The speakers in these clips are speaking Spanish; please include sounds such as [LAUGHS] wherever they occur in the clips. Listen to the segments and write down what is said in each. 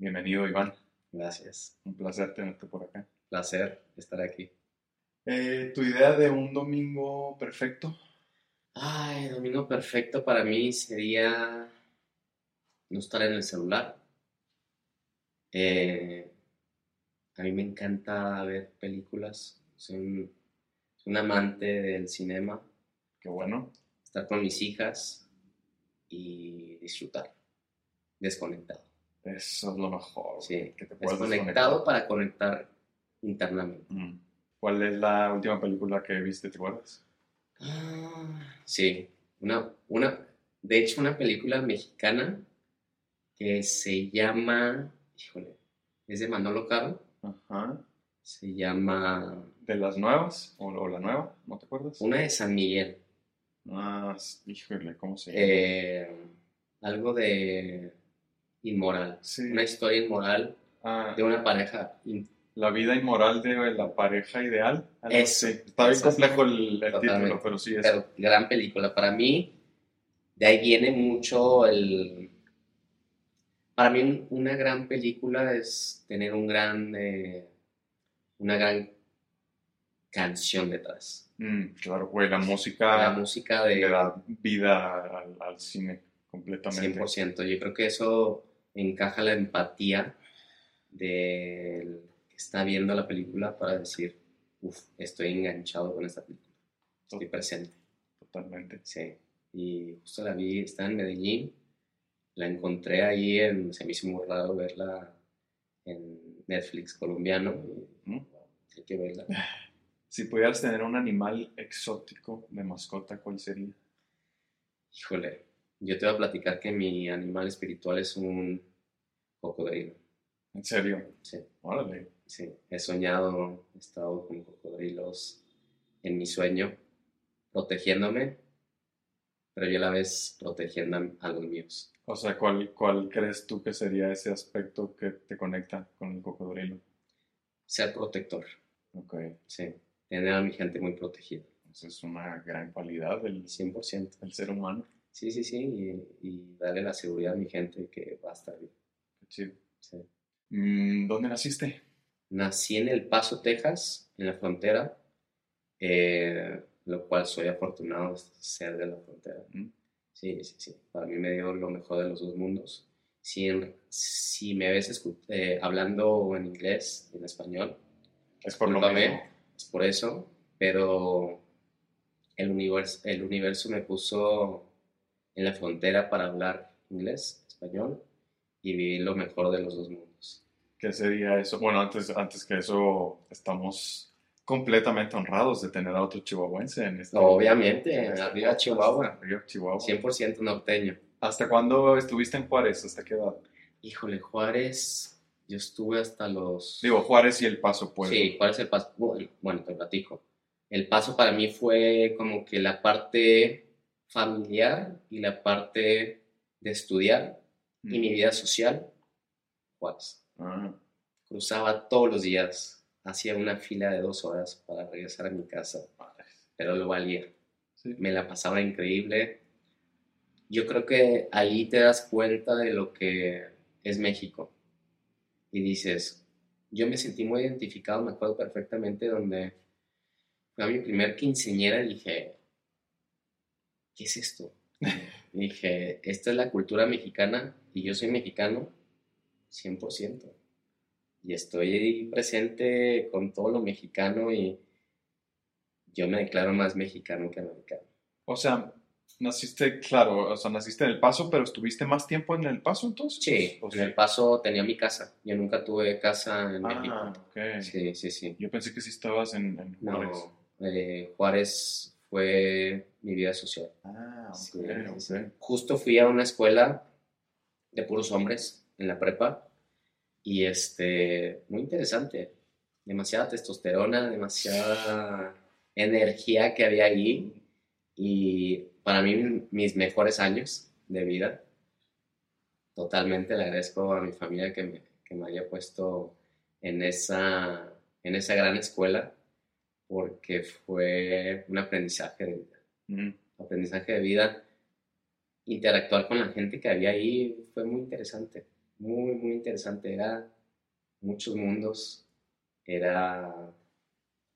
Bienvenido, Iván. Gracias. Un placer tenerte por acá. Placer estar aquí. Eh, ¿Tu idea de un domingo perfecto? Ay, domingo perfecto para mí sería no estar en el celular. Eh, a mí me encanta ver películas. Soy un, soy un amante del cinema. Qué bueno. Estar con mis hijas y disfrutar. Desconectado. Eso es lo mejor. Sí, que te puedas desconectado para conectar internamente. Mm. ¿Cuál es la última película que viste, te acuerdas? Ah, sí, una, una, de hecho una película mexicana que se llama, híjole, es de Manolo Caro, Ajá. se llama ¿De las nuevas? ¿O, o la nueva? ¿No te acuerdas? una de San Miguel, Ah, híjole, ¿cómo se llama? eh, algo de inmoral, sí. una historia inmoral Ah, de una pareja La vida inmoral de la pareja ideal. Eso, así. Está bien complejo el, el título, pero sí es. Pero gran película. Para mí, de ahí viene mucho el... Para mí, una gran película es tener un gran, eh, una gran canción detrás. Mm, claro, güey, la música La música le de da vida al, al cine completamente. 100%. Yo creo que eso encaja la empatía del que está viendo la película para decir, uff, estoy enganchado con esta película. Estoy presente. Totalmente. Sí, y justo la vi, está en Medellín, la encontré ahí, en, se me hizo muy raro verla en Netflix colombiano, y, ¿Mm? hay que verla. [SIGHS] Si pudieras tener un animal exótico de mascota, ¿cuál sería? Híjole, yo te voy a platicar que mi animal espiritual es un cocodrilo. ¿En serio? Sí, Órale. sí, he soñado, he estado con cocodrilos en mi sueño, protegiéndome, pero yo a la vez protegiendo a- los míos. O sea, ¿cuál, ¿cuál crees tú que sería ese aspecto que te conecta con el cocodrilo? Ser protector, Ok. sí, tener a mi gente muy protegida. Esa es una gran cualidad del, 100%. del ser humano. Sí, sí, sí, y, y darle la seguridad a mi gente que va a estar bien. Sí. Mm, ¿Dónde naciste? Nací en El Paso, Texas, en la frontera, eh, lo cual soy afortunado de ser de la frontera. Mm. Sí, sí, sí. Para mí me dio lo mejor de los dos mundos. Si, en- si me ves eh, hablando en inglés, en español, Es por lo mismo. es por eso, pero el universo, el universo me puso en la frontera para hablar inglés, español y vivir lo mejor de los dos mundos. ¿Qué sería eso? Bueno, antes, antes que eso, estamos completamente honrados de tener a otro chihuahuense en este Obviamente, en este arriba. Chihuahua. Arriba Chihuahua. 100% norteño. ¿Hasta cuándo estuviste en Juárez? ¿Hasta qué edad? Híjole, Juárez, yo estuve hasta los... Digo, Juárez y El Paso, pues. Sí, Juárez el paso. Bueno, bueno, te platico. El paso para mí fue como que la parte familiar y la parte de estudiar y mi vida social, Juárez. Ah, Cruzaba todos los días, hacía una fila de dos horas para regresar a mi casa, pero lo valía. sí. Me la pasaba increíble. Yo creo que ahí te das cuenta de lo que es México. Y dices, yo me sentí muy identificado, me acuerdo perfectamente donde fue a mi primer quinceñera y dije, ¿qué es esto? [LAUGHS] Y dije, esta es la cultura mexicana y yo soy mexicano 100%. Y estoy presente con todo lo mexicano y yo me declaro más mexicano que americano. O sea, naciste, claro, o sea, naciste en El Paso, pero estuviste más tiempo en El Paso entonces. Sí, ¿O en El Paso tenía mi casa. Yo nunca tuve casa en México. Ah, ok. Sí, sí, sí. Yo pensé que sí estabas en, en Juárez. No, eh, Juárez fue mi vida social. Ah, ok, Sí, ok. sí. Justo fui a una escuela de puros hombres en la prepa y este, muy interesante. Demasiada testosterona, demasiada energía que había ahí y para mí mis mejores años de vida. Totalmente le agradezco a mi familia que me, que me haya puesto en esa, en esa gran escuela porque fue un aprendizaje de vida. Mm, Aprendizaje de vida. Interactuar con la gente que había ahí fue muy interesante. muy, muy interesante. Era muchos mundos, era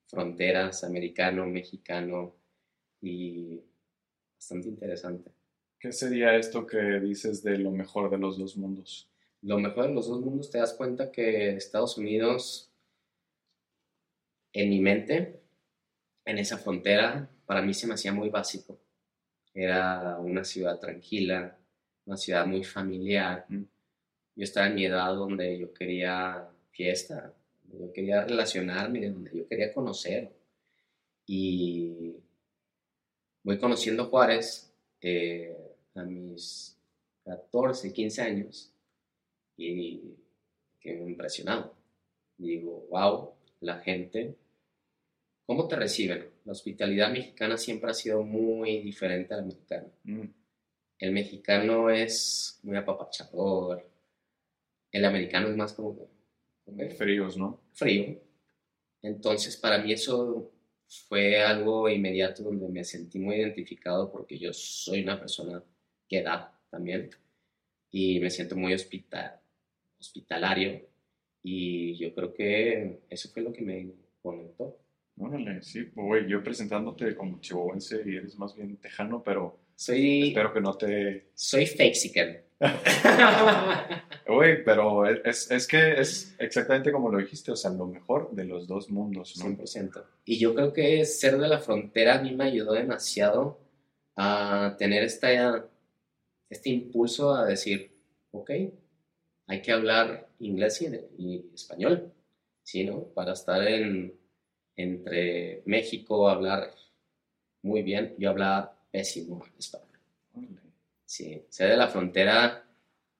fronteras, americano, mexicano y bastante interesante. ¿Qué sería esto que dices de lo mejor de los dos mundos? Lo mejor de los dos mundos, te das cuenta que Estados Unidos, en mi mente, en esa frontera, para mí se me hacía muy básico. Era una ciudad tranquila, una ciudad muy familiar. Mm. Yo estaba en mi edad donde yo quería fiesta, donde yo quería relacionarme, donde yo quería conocer. Y voy conociendo Juárez eh, a mis 14, 15 años y quedé impresionado. digo, wow, la gente, ¿cómo te reciben? La hospitalidad mexicana siempre ha sido muy diferente a la mexicana. Mm. El mexicano es muy apapachador, el americano es más como, como Fríos, ¿no? frío. Entonces, para mí eso fue algo inmediato donde me sentí muy identificado porque yo soy una persona que da también y me siento muy hospital, hospitalario y yo creo que eso fue lo que me conectó. Órale, sí, güey, yo presentándote como chihuahuense y eres más bien tejano, pero Soy, espero que no te... soy fakezican. [LAUGHS] Güey, pero es, es que es exactamente como lo dijiste, o sea, lo mejor de los dos mundos, ¿no? 100%. Y yo creo que ser de la frontera a mí me ayudó demasiado a tener esta, este impulso a decir, ok, hay que hablar inglés y, y español, ¿sí, no? Para estar en, entre México, hablar muy bien, yo hablaba pésimo español. Sí, ser de la frontera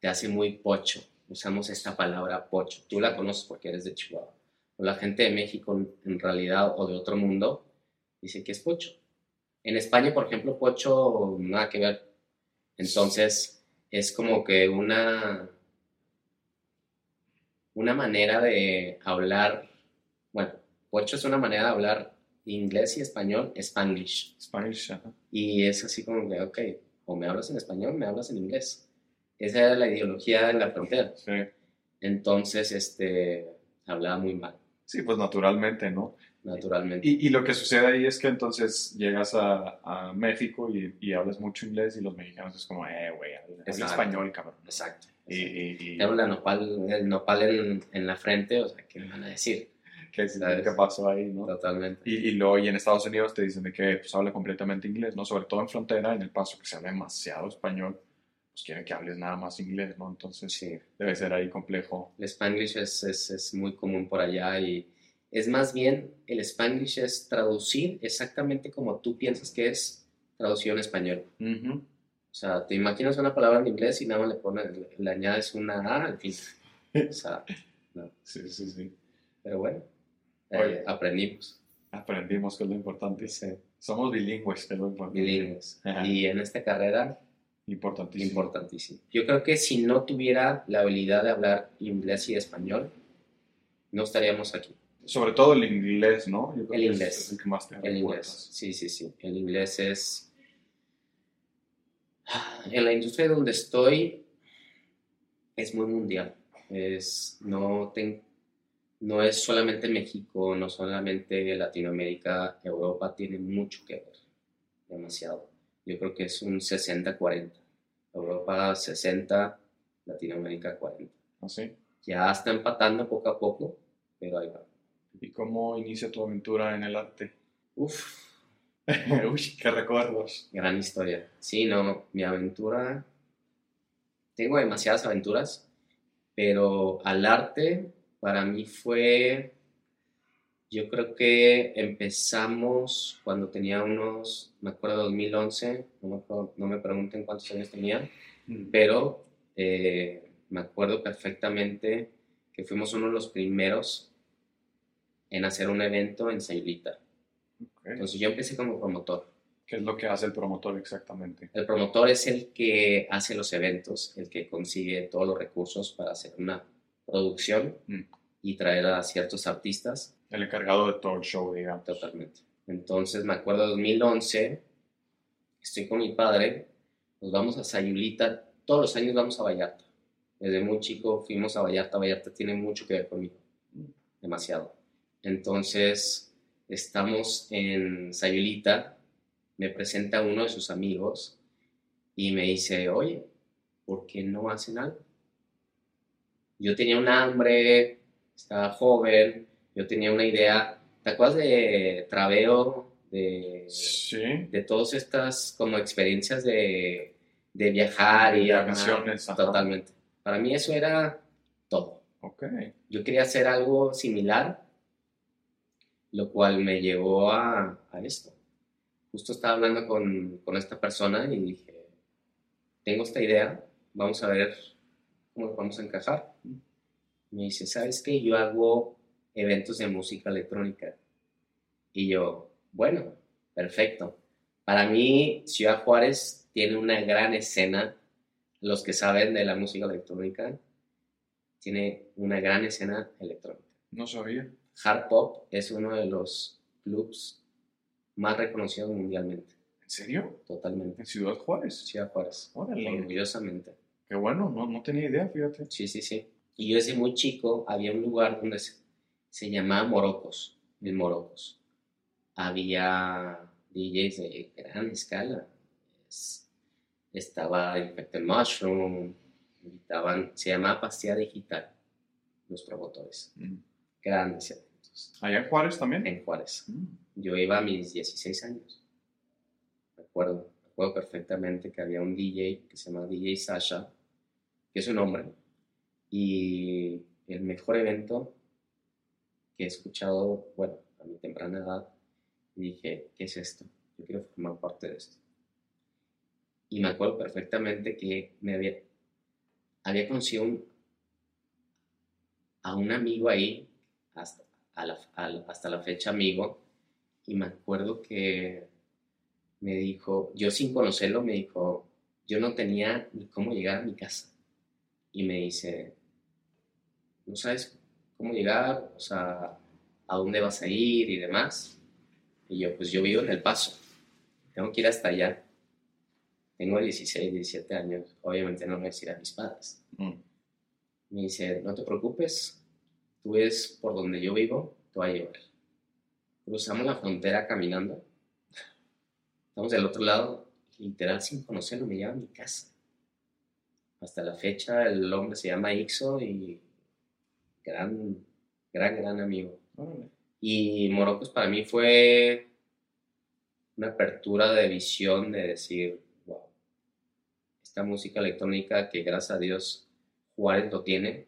te hace muy pocho. Usamos esta palabra pocho. Tú la conoces porque eres de Chihuahua. La gente de México, en realidad, o de otro mundo, dice que es pocho. En España, por ejemplo, pocho, nada que ver. Entonces, es como que una, una manera de hablar, pocho es una manera de hablar inglés y español, spanglish. Spanish, ajá. Y es así como que, ok, o me hablas en español, me hablas en inglés. Esa era la ideología en la frontera. Sí. Entonces, este, hablaba muy mal, Sí, pues naturalmente, ¿no? naturalmente. Y, y lo que sucede ahí es que entonces llegas a, a México y, y hablas mucho inglés y los mexicanos es como, eh, güey, habla español, cabrón. Exacto. Y, y, y Tengo la nopal, el nopal en, en la frente, o sea, ¿qué me van a decir? ¿Qué, qué pasó ahí, no? Totalmente. Y, y luego, y en Estados Unidos te dicen de que pues, habla completamente inglés, ¿no? Sobre todo en frontera, en El Paso, que se habla demasiado español, pues quieren que hables nada más inglés, ¿no? Entonces Sí. debe ser ahí complejo. El spanglish es, es, es muy común por allá y es más bien, el spanglish es traducir exactamente como tú piensas que es traducido en español. Ujú. O sea, te imaginas una palabra en inglés y nada más le pones, le, le añades una A al fin. [LAUGHS] O sea, Sí, sí, sí. pero bueno, eh, Oye. aprendimos. Aprendimos que es lo importante. Sí, Somos bilingües, que es lo importante. bilingües. Ajá. Y en esta carrera, Importantísimo. importantísimo. Yo creo que si no tuviera la habilidad de hablar inglés y español, no estaríamos aquí. Sobre todo el inglés, ¿no? Yo creo El que inglés. Es el que más te El inglés, sí, sí, sí. El inglés es... En la industria donde estoy es muy mundial. Es, no, ten- no es solamente México, no solamente Latinoamérica, Europa tiene mucho que ver, demasiado. Yo creo que es un 60-40. Europa 60, Latinoamérica 40. ¿Así? Ya está empatando poco a poco, pero ahí va. ¿Y cómo inicia tu aventura en el arte? Uf, [LAUGHS] Uy, qué recuerdos. Gran historia. Sí, no, mi aventura. Tengo demasiadas aventuras, pero al arte para mí fue. Yo creo que empezamos cuando tenía unos, me acuerdo, 2011, no me, acuerdo- no me pregunten cuántos años tenía, pero eh, me acuerdo perfectamente que fuimos uno de los primeros en hacer un evento en Sayulita. Ok. Entonces yo empecé como promotor. ¿Qué es lo que hace el promotor exactamente? El promotor es el que hace los eventos, el que consigue todos los recursos para hacer una producción Mm. y traer a ciertos artistas El encargado de todo el show, digamos. totalmente. Entonces me acuerdo de 2011, estoy con mi padre, nos vamos a Sayulita, todos los años vamos a Vallarta. Desde muy chico fuimos a Vallarta. Vallarta tiene mucho que ver conmigo. Demasiado. Entonces, estamos en Sayulita. Me presenta uno de sus amigos y me dice, oye, ¿por qué no hacen algo? Yo tenía un hambre, estaba joven, yo tenía una idea. ¿Te acuerdas de Traveo? De, Sí. de todas estas como experiencias de, de viajar y vacaciones, totalmente. Para mí eso era todo. Ok. Yo quería hacer algo similar, lo cual me llevó a, a esto. Justo estaba hablando con, con esta persona y dije, tengo esta idea, vamos a ver cómo lo vamos a encajar. Me dice, ¿sabes qué? Yo hago eventos de música electrónica. Y yo, bueno, perfecto. Para mí, Ciudad Juárez tiene una gran escena. Los que saben de la música electrónica, tiene una gran escena electrónica. No sabía. Hard Pop es uno de los clubs más reconocidos mundialmente, ¿En serio? totalmente. ¿En Ciudad Juárez? Ciudad Juárez, Órale. orgullosamente. Qué bueno, no, no tenía idea, fíjate. Sí, sí, sí. Y yo desde muy chico había un lugar donde se, se llamaba Morocos, el Morocos. Había DJs de gran escala. Es- estaba Infected Mushroom, invitaban, se llamaba Pastilla Digital, los promotores. Mm. Grandes eventos. ¿Allá en Juárez también? En Juárez. Mm. Yo iba a mis 16 años. Me acuerdo, me acuerdo perfectamente que había un DJ que se llama DJ Sasha, que es un hombre, y el mejor evento que he escuchado, bueno, a mi temprana edad, dije, ¿qué es esto? Yo quiero formar parte de esto. Y me acuerdo perfectamente que me había, había conocido un- a un amigo ahí, hasta, la- hasta la fecha amigo, y me acuerdo que me dijo, yo sin conocerlo, me dijo, yo no tenía ni cómo llegar a mi casa. Y me dice, ¿no sabes cómo llegar? O sea, ¿a dónde vas a ir y demás? Y yo, pues yo vivo en El Paso, tengo que ir hasta allá. Tengo 16, 17 años, obviamente no voy a decir a mis padres. Mm. Me dice, no te preocupes, tú ves por donde yo vivo, te voy a llevar. Cruzamos la frontera caminando. Estamos del otro lado, literal sin conocerlo, me lleva a mi casa. Hasta la fecha el hombre se llama Ixo y gran, gran, gran amigo. Órale. Y Morocos para mí fue una apertura de visión de decir, wow, esta música electrónica que gracias a Dios Juárez lo tiene,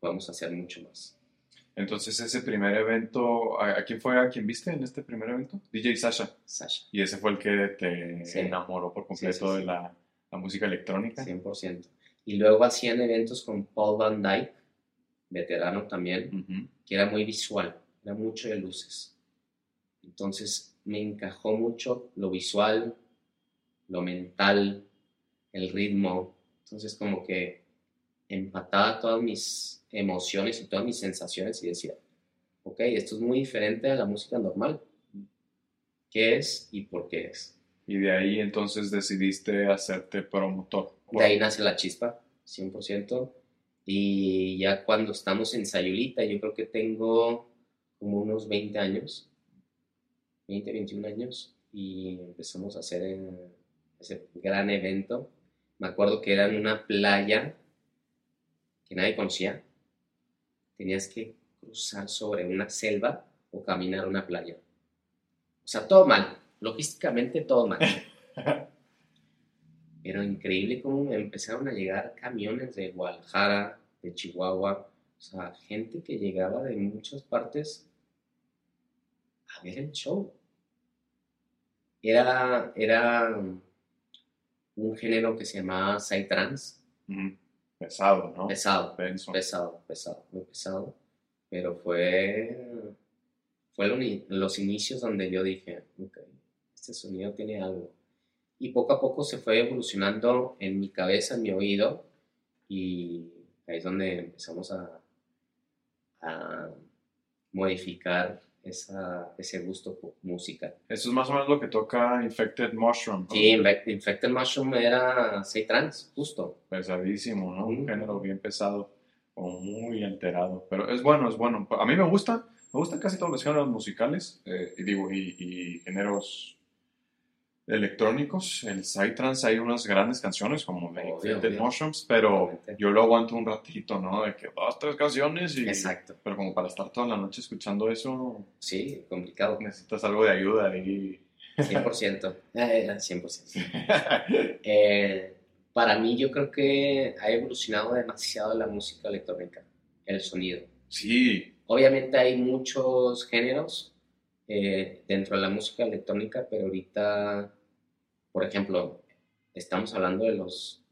podemos hacer mucho más. Entonces, ese primer evento, ¿a, a quién fue a quién viste en este primer evento? DJ Sasha. Sasha, Y ese fue el que te Sí. enamoró por completo Sí, sí, sí. de la, la música electrónica. 100%. Y luego hacían eventos con Paul Van Dyke, veterano también, que era muy visual, era mucho de luces. Entonces me encajó mucho lo visual, lo mental, el ritmo. Entonces como que empataba todas mis emociones y todas mis sensaciones y decía, ok, esto es muy diferente a la música normal. ¿Qué es y por qué es? Y de ahí entonces decidiste hacerte promotor. De ahí nace la chispa, 100%. Y ya cuando estamos en Sayulita, yo creo que tengo como unos 20 años, 20, 21 años, y empezamos a hacer eh, ese gran evento. Me acuerdo que era en una playa que nadie conocía. Tenías que cruzar sobre una selva o caminar una playa. O sea, todo mal. Logísticamente todo mal. [LAUGHS] Pero increíble cómo empezaron a llegar camiones de Guadalajara, de Chihuahua, o sea, gente que llegaba de muchas partes a ver el show. Era, era un género que se llamaba Psytrance, Ujú. Pesado, ¿no? pesado, Denso. pesado, pesado, muy pesado. Pero fue, fue lo ni- los inicios donde yo dije, ok, este sonido tiene algo. Y poco a poco se fue evolucionando en mi cabeza, en mi oído, y ahí es donde empezamos a, a modificar esa, ese gusto por música. Eso es más o menos lo que toca Infected Mushroom. ¿no? Sí, Infected Mushroom era trans justo. Pesadísimo, ¿no? Un Mm. género bien pesado o muy alterado. Pero es bueno, es bueno. A mí me gusta, me gustan casi todos los géneros musicales, eh, y digo, y, y géneros electrónicos. El Psytrance hay unas grandes canciones como obvio. Mushrooms, pero Obviamente. yo lo aguanto un ratito, ¿no? De que dos, tres canciones y... Exacto. Pero como para estar toda la noche escuchando eso, Sí, complicado. necesitas algo de ayuda ahí. 100%. [LAUGHS] Eh, 100%. Eh, para mí yo creo que ha evolucionado demasiado la música electrónica, el sonido. Sí, Obviamente hay muchos géneros eh, dentro de la música electrónica, pero ahorita, por ejemplo, estamos hablando de los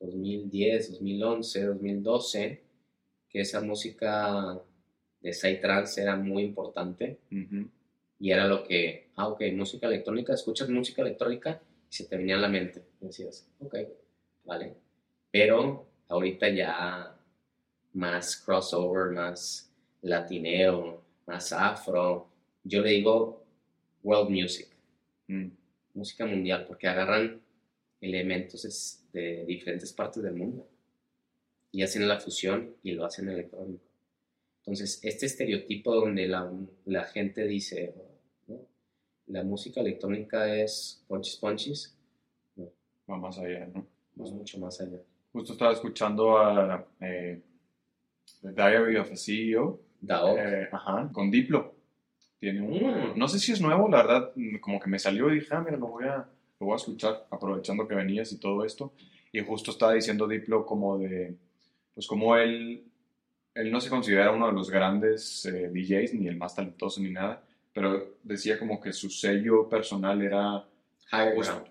2010, 2011, 2012, que esa música de Psytrance era muy importante y era lo que, ah, ok, música electrónica, escuchas música electrónica y se te venía a la mente. Y decías, ok, vale. Pero ahorita ya más crossover, más latineo, más afro. Yo le digo world music, mm, música mundial, porque agarran elementos de diferentes partes del mundo y hacen la fusión y lo hacen electrónico. Entonces, este estereotipo donde la, la gente dice, ¿no? la música electrónica es ponchis ponchis, va más allá, ¿no? es mucho más allá. Justo estaba escuchando a eh, The Diary of a CEO, eh, ajá, con Diplo. Tiene un, no sé si es nuevo, la verdad, mm, como que me salió y dije, ah, mira, lo voy a, lo voy a escuchar, aprovechando que venías y todo esto. Y justo estaba diciendo Diplo como de, pues como él, él no se considera uno de los grandes eh, DJs, ni el más talentoso ni nada, pero decía como que su sello personal era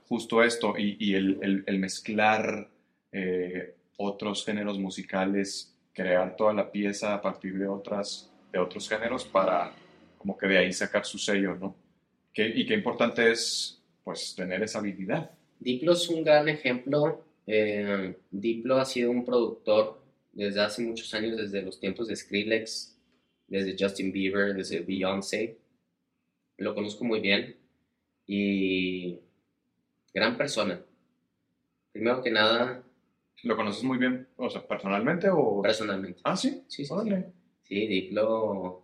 justo, esto y, y el, el- el mezclar eh, otros géneros musicales, crear toda la pieza a partir de, otras, de otros géneros para como que de ahí sacar su sello, ¿no? Que- y qué importante es pues tener esa habilidad. Diplo es un gran ejemplo. Eh, Diplo ha sido un productor desde hace muchos años, desde los tiempos de Skrillex, desde Justin Bieber, desde Beyoncé. Lo conozco muy bien y gran persona. Primero que nada, ¿Lo conoces muy bien, o sea, personalmente o...? personalmente. Ah, sí, Sí, sí, sí. Órale. Sí, Diplo.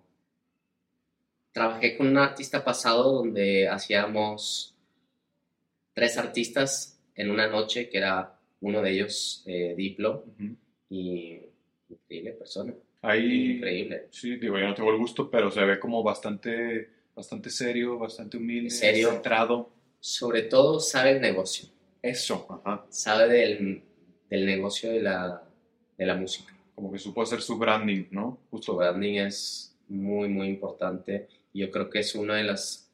Trabajé con un artista pasado donde hacíamos tres artistas en una noche, que era uno de ellos, eh, Diplo, Ujú. y increíble persona, Ahí, increíble. sí, digo, yo no tengo el gusto, pero se ve como bastante, bastante serio, bastante humilde, Serio. centrado. Sobre todo sabe el negocio, Eso, ajá. sabe del, del negocio de la, de la música. Como que supo hacer su branding, ¿no? Su Justo. branding es muy, muy importante. Yo creo que es una de las,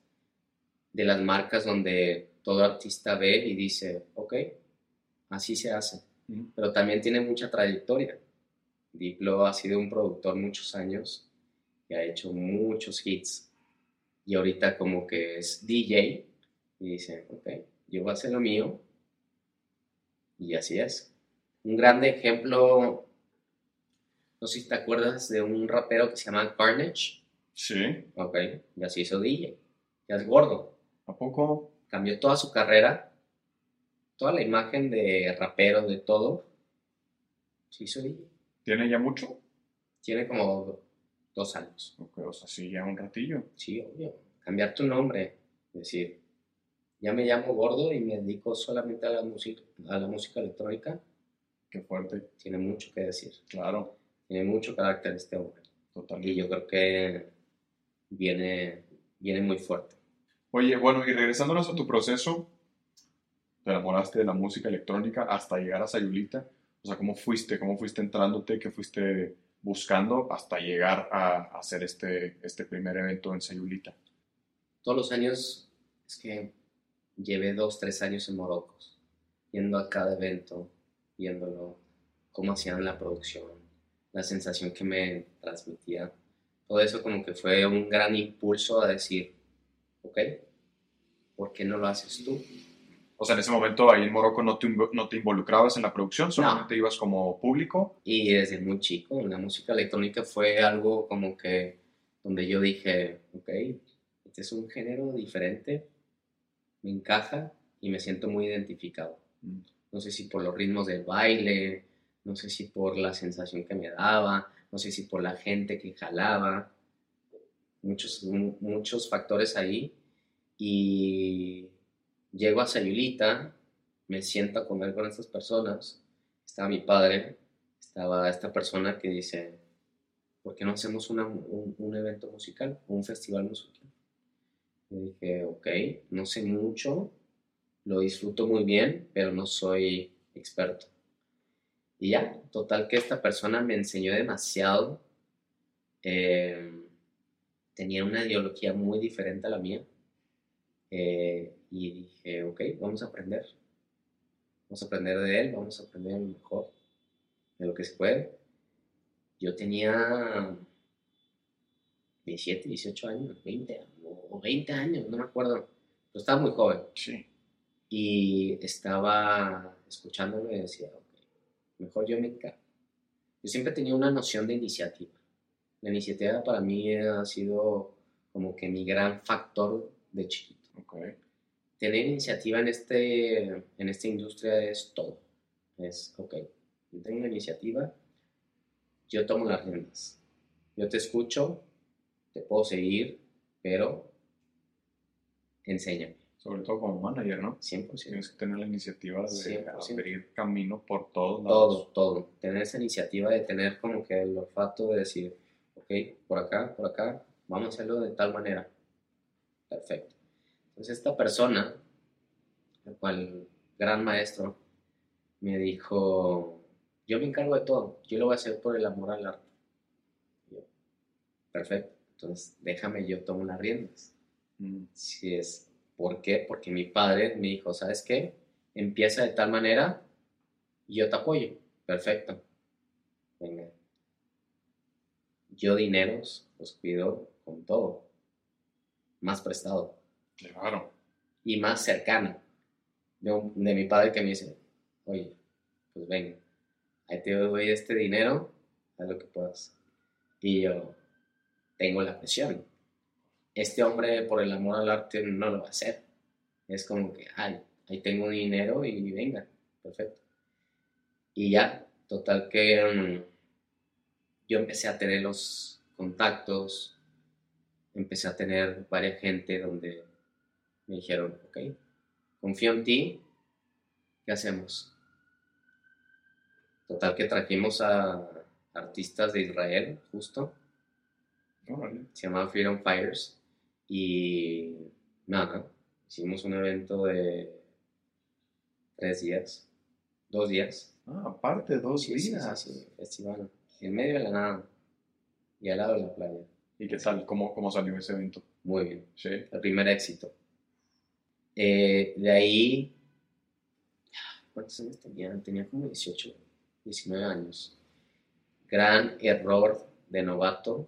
de las marcas donde todo artista ve y dice, ok, así se hace. Pero también tiene mucha trayectoria. Diplo ha sido un productor muchos años y ha hecho muchos hits. Y ahorita como que es DJ y dice, ok, yo voy a hacer lo mío. Y así es. Un grande ejemplo, no sé si te acuerdas de un rapero que se llama Carnage. Sí, Ok, ya se hizo DJ. Ya es gordo. ¿a poco? Cambió toda su carrera, toda la imagen de rapero, de todo. Se hizo DJ. ¿Tiene ya mucho? Tiene como dos años. Ok, o sea, sí, ya un ratillo. Sí, obvio. Cambiar tu nombre. Decir, ya me llamo gordo y me dedico solamente a la música, a la música electrónica. Qué fuerte. Tiene mucho que decir. Claro, Tiene mucho carácter este hombre. Y totalmente. yo creo que viene, viene muy fuerte. Oye, bueno, y regresándonos a tu proceso, te enamoraste de la música electrónica hasta llegar a Sayulita. O sea, ¿cómo fuiste? ¿Cómo fuiste entrándote? ¿Qué fuiste buscando hasta llegar a, a hacer este, este primer evento en Sayulita? Todos los años, es que llevé dos, tres años en Morocos, yendo a cada evento, viéndolo, cómo hacían la producción, la sensación que me transmitía. Todo eso como que fue un gran impulso a decir, ok, ¿por qué no lo haces tú? O sea, en ese momento ahí en Morocco no te, no te involucrabas en la producción, solamente ibas como público. Y desde muy chico, la música electrónica fue algo como que donde yo dije, ok, este es un género diferente, me encaja y me siento muy identificado. Mm. No sé si por los ritmos del baile, no sé si por la sensación que me daba, no sé si por la gente que jalaba, muchos, mu- muchos factores ahí. Y llego a Sayulita, me siento a comer con estas personas, estaba mi padre, estaba esta persona que dice, ¿por qué no hacemos un, un evento musical, un festival musical? Y dije, ok, no sé mucho, lo disfruto muy bien, pero no soy experto. Y ya, total que esta persona me enseñó demasiado. eh, tenía una ideología muy diferente a la mía. eh, y dije, ok, vamos a aprender. Vamos a aprender de él, vamos a aprender lo mejor, de lo que se puede. Yo tenía 17, 18 años, 20 o 20 años, no me acuerdo. Pero estaba muy joven Sí. y estaba escuchándolo y decía, ok, mejor yo me encargo. Yo siempre tenía una noción de iniciativa. La iniciativa para mí ha sido como que mi gran factor de chiquito. Tener iniciativa en, este, en esta industria es todo. Es, ok, yo tengo una iniciativa, yo tomo las riendas. Yo te escucho, te puedo seguir, pero enséñame, Sobre todo como manager, ¿no? 100%. Tienes que tener la iniciativa de 100%. abrir camino por todos Todo, lados. todo. Tener esa iniciativa de tener como que el olfato de decir, ok, por acá, por acá, vamos a hacerlo de tal manera. Perfecto. Entonces esta persona, el cual gran maestro, me dijo, yo me encargo de todo, yo lo voy a hacer por el amor al arte. Yo, perfecto. Entonces déjame, yo tomo las riendas. Mm. Si es, ¿por qué? Porque mi padre me dijo, ¿sabes qué? Empieza de tal manera y yo te apoyo. Perfecto. Venga. Yo dineros los cuido con todo. Más prestado Claro. y más cercano. De, un- de mi padre que me dice, oye, pues venga, ahí te doy este dinero, haz lo que puedas. Y yo tengo la presión. Este hombre, por el amor al arte, no lo va a hacer. Es como que, ay, ahí tengo dinero y venga, perfecto. Y ya, total que mm, yo empecé a tener los contactos, empecé a tener varias gente donde me dijeron, ok, confío en ti, ¿qué hacemos? Total que trajimos a artistas de Israel, justo, se llamaban Freedom Fighters, y nada, hicimos un evento de tres días, dos días, Ah, aparte, dos Sí, sí, días. sí, sí, festival, en medio de la nada, y al lado de la playa, ¿Y qué tal? ¿Cómo, cómo salió ese evento? muy bien. Sí. el primer éxito. Eh, de ahí, ¿cuántos años tenía? Tenía como 18, 19 años. Gran error de novato,